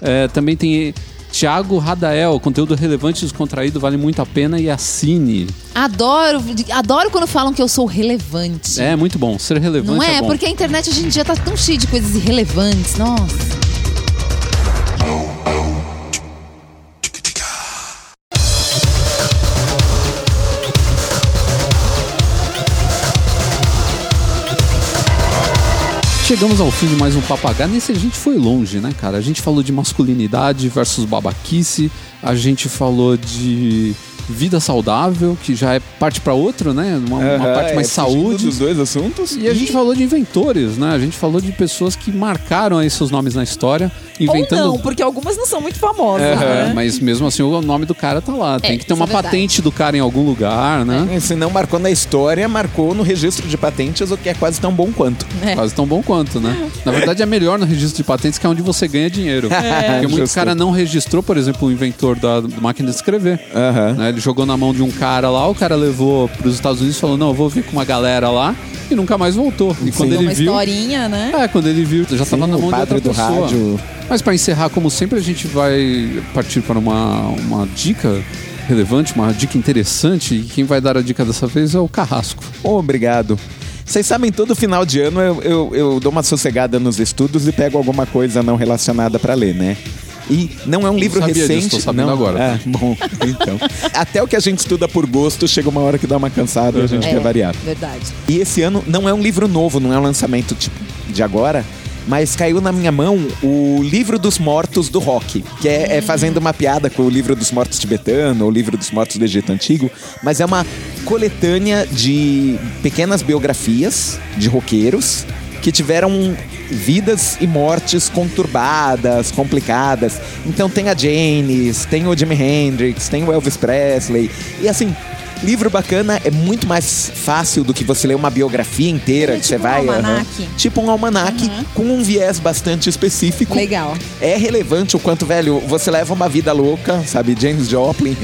É, também tem Thiago Radael, conteúdo relevante e descontraído, vale muito a pena e assine. Adoro, adoro quando falam que eu sou relevante. É muito bom, ser relevante Não é? é bom. Porque a internet hoje em dia tá tão cheia de coisas irrelevantes. Nossa. Chegamos ao fim de mais um papagaio. Nesse a gente foi longe, né, cara? A gente falou de masculinidade versus babaquice, a gente falou de vida saudável, que já é parte para outro, né? Uma, uma Aham, parte mais é, saúde. dos dois assuntos. E a gente falou de inventores, né? A gente falou de pessoas que marcaram aí seus nomes na história, inventando. Ou não, porque algumas não são muito famosas, É, né? Mas mesmo assim o nome do cara tá lá. Tem que ter uma é patente do cara em algum lugar, né? É, Se não marcou na história, marcou no registro de patentes, o que é quase tão bom quanto. É. Quase tão bom quanto, né? Na verdade é melhor no registro de patentes, que é onde você ganha dinheiro. É. Porque muito Justo. cara não registrou, por exemplo, o inventor da máquina de escrever. Aham. né? Ele jogou na mão de um cara lá, o cara levou pros Estados Unidos e falou: Não, eu vou vir com uma galera lá. E nunca mais voltou. E quando Uma ele viu. historinha, né? É, quando ele viu, já tava Sim, na o mão de padre outra do pessoa. rádio. Mas para encerrar, como sempre, a gente vai partir para uma, uma dica relevante, uma dica interessante. E quem vai dar a dica dessa vez é o Carrasco. Obrigado. Vocês sabem, todo final de ano eu, eu, eu dou uma sossegada nos estudos e pego alguma coisa não relacionada pra ler, né? E não é um livro sabia disso, recente. tô sabendo não, agora. É, bom, então. Até o que a gente estuda por gosto, chega uma hora que dá uma cansada e a gente É, quer variar. Verdade. E esse ano não é um livro novo, não é um lançamento tipo de agora, mas caiu na minha mão o Livro dos Mortos do Rock, que é, é fazendo uma piada com o Livro dos Mortos tibetano, ou o Livro dos Mortos do Egito Antigo, mas é uma coletânea de pequenas biografias de roqueiros que tiveram vidas e mortes conturbadas, complicadas. Então tem a Janis, tem o Jimi Hendrix, tem o Elvis Presley. E assim, Livro bacana é muito mais fácil do que você ler uma biografia inteira É que você tipo um vai. aham. almanaque. Tipo um almanaque com um viés bastante específico. Legal. É relevante o quanto, velho, você leva uma vida louca, sabe? James Joplin.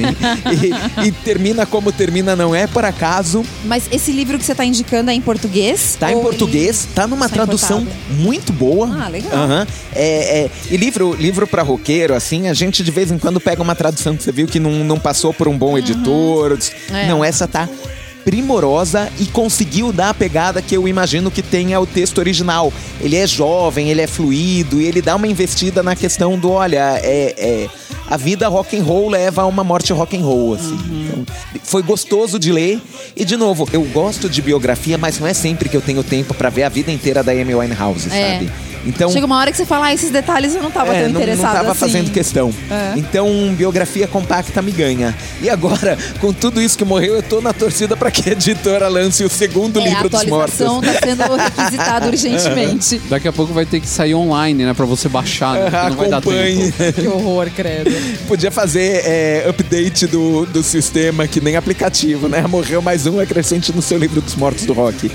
e, e termina como termina, não é por acaso. Mas esse livro que você tá indicando é em português? Tá em português, ele tá numa só tradução importado? muito boa. Ah, legal. Aham. É, é, e livro, livro pra roqueiro, assim, a gente de vez em quando pega uma tradução que você viu que não, não passou por um bom editor. É. Não, essa tá primorosa e conseguiu dar a pegada que eu imagino que tenha o texto original. Ele é jovem, ele é fluido e ele dá uma investida na questão do, olha, é, é, a vida rock and roll leva a uma morte rock and roll, assim. Então, foi gostoso de ler e de novo, eu gosto de biografia, mas não é sempre que eu tenho tempo pra ver a vida inteira da Amy Winehouse, É. sabe? Então Chega uma hora que você fala, ah, esses detalhes eu não tava é, tão não, interessado não tava assim. fazendo questão. É. Então, biografia compacta me ganha. E agora, com tudo isso que morreu, eu tô na torcida pra que a editora lance o segundo É, a livro dos mortos. atualização tá sendo requisitada urgentemente. Daqui a pouco vai ter que sair online, né? Pra você baixar, né? não vai dar tempo. que horror, credo. Podia fazer é, update do, do sistema, que nem aplicativo, né? Morreu mais um, acrescente no seu livro dos mortos do rock.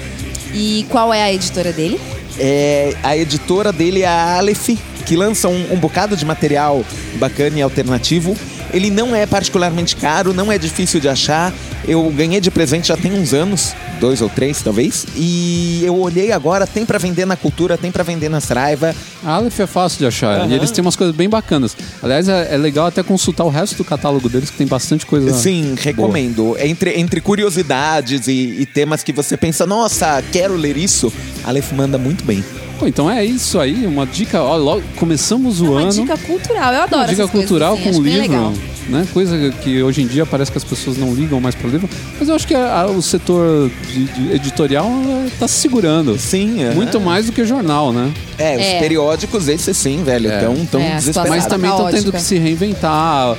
E qual é a editora dele? É, a editora dele é a Aleph, que lança um, um bocado de material bacana e alternativo. Ele não é particularmente caro, não é difícil de achar. Eu ganhei de presente já tem uns anos, dois ou três talvez. E eu olhei agora, tem pra vender na Cultura, tem pra vender na Saraiva. A Aleph é fácil de achar. Aham. E eles têm umas coisas bem bacanas. Aliás, é, é legal até consultar o resto do catálogo deles, que tem bastante coisa. Sim, boa. recomendo. Entre, entre curiosidades e, e temas que você pensa, nossa, quero ler isso, a Aleph manda muito bem. Pô, então é isso aí, uma dica. Ó, logo, começamos o É uma ano. dica cultural, eu adoro Uma dica cultural assim, com bem livro, né? Coisa que hoje em dia parece que as pessoas não ligam mais para livro, mas eu acho que a- a- o setor de, de editorial está se segurando. Sim, é. Muito mais do que jornal, né? É, os É. periódicos, esses sim, velho, É. tão, tão É, desesperados. Mas Tá também estão tendo que se reinventar,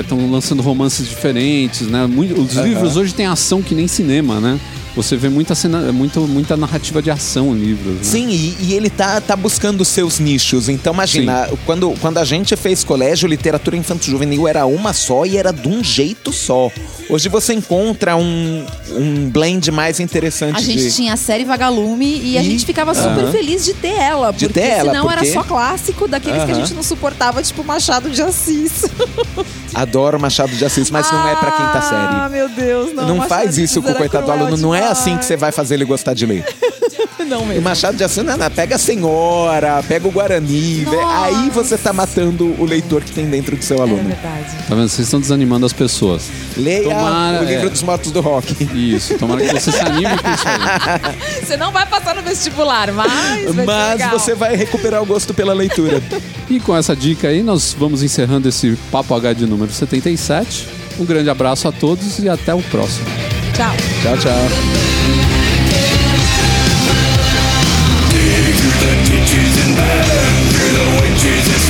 estão lançando romances diferentes, né? Muito- os livros hoje têm ação que nem cinema, né? Você vê muita, cena, muito, muita narrativa de ação em livros. Né? Sim, e, e ele tá, tá buscando os seus nichos. Então, imagina, quando, quando a gente fez colégio, literatura infanto-juvenil era uma só e era de um jeito só. Hoje você encontra um, um blend mais interessante A gente de... tinha a série Vagalume e, a E- gente ficava super Aham. feliz de ter ela. De porque ter ela, senão porque- era só clássico daqueles que a gente não suportava, tipo Machado de Assis. Adoro Machado de Assis, mas não é pra quinta Ah, série. meu Deus, não. Não, faz isso com o coitado do aluno. Não é assim que você vai fazer ele gostar de ler. Não E mesmo. Machado de Assis, não, não, pega a senhora, pega o Guarani. Nossa. Aí você tá matando o leitor que tem dentro do seu É aluno. verdade. Tá vendo? Vocês estão desanimando as pessoas. Leia Tomara, o livro é. dos mortos do rock. Isso, tomara que você se anime com isso aí. Você não vai passar no vestibular, mas. vai ser Mas legal. você vai recuperar o gosto pela leitura. E com essa dica aí, nós vamos encerrando esse Papo H de número 77. Um grande abraço a todos e até o próximo. Tchau. tchau, tchau. Through the ditches and back, through the witches and slash.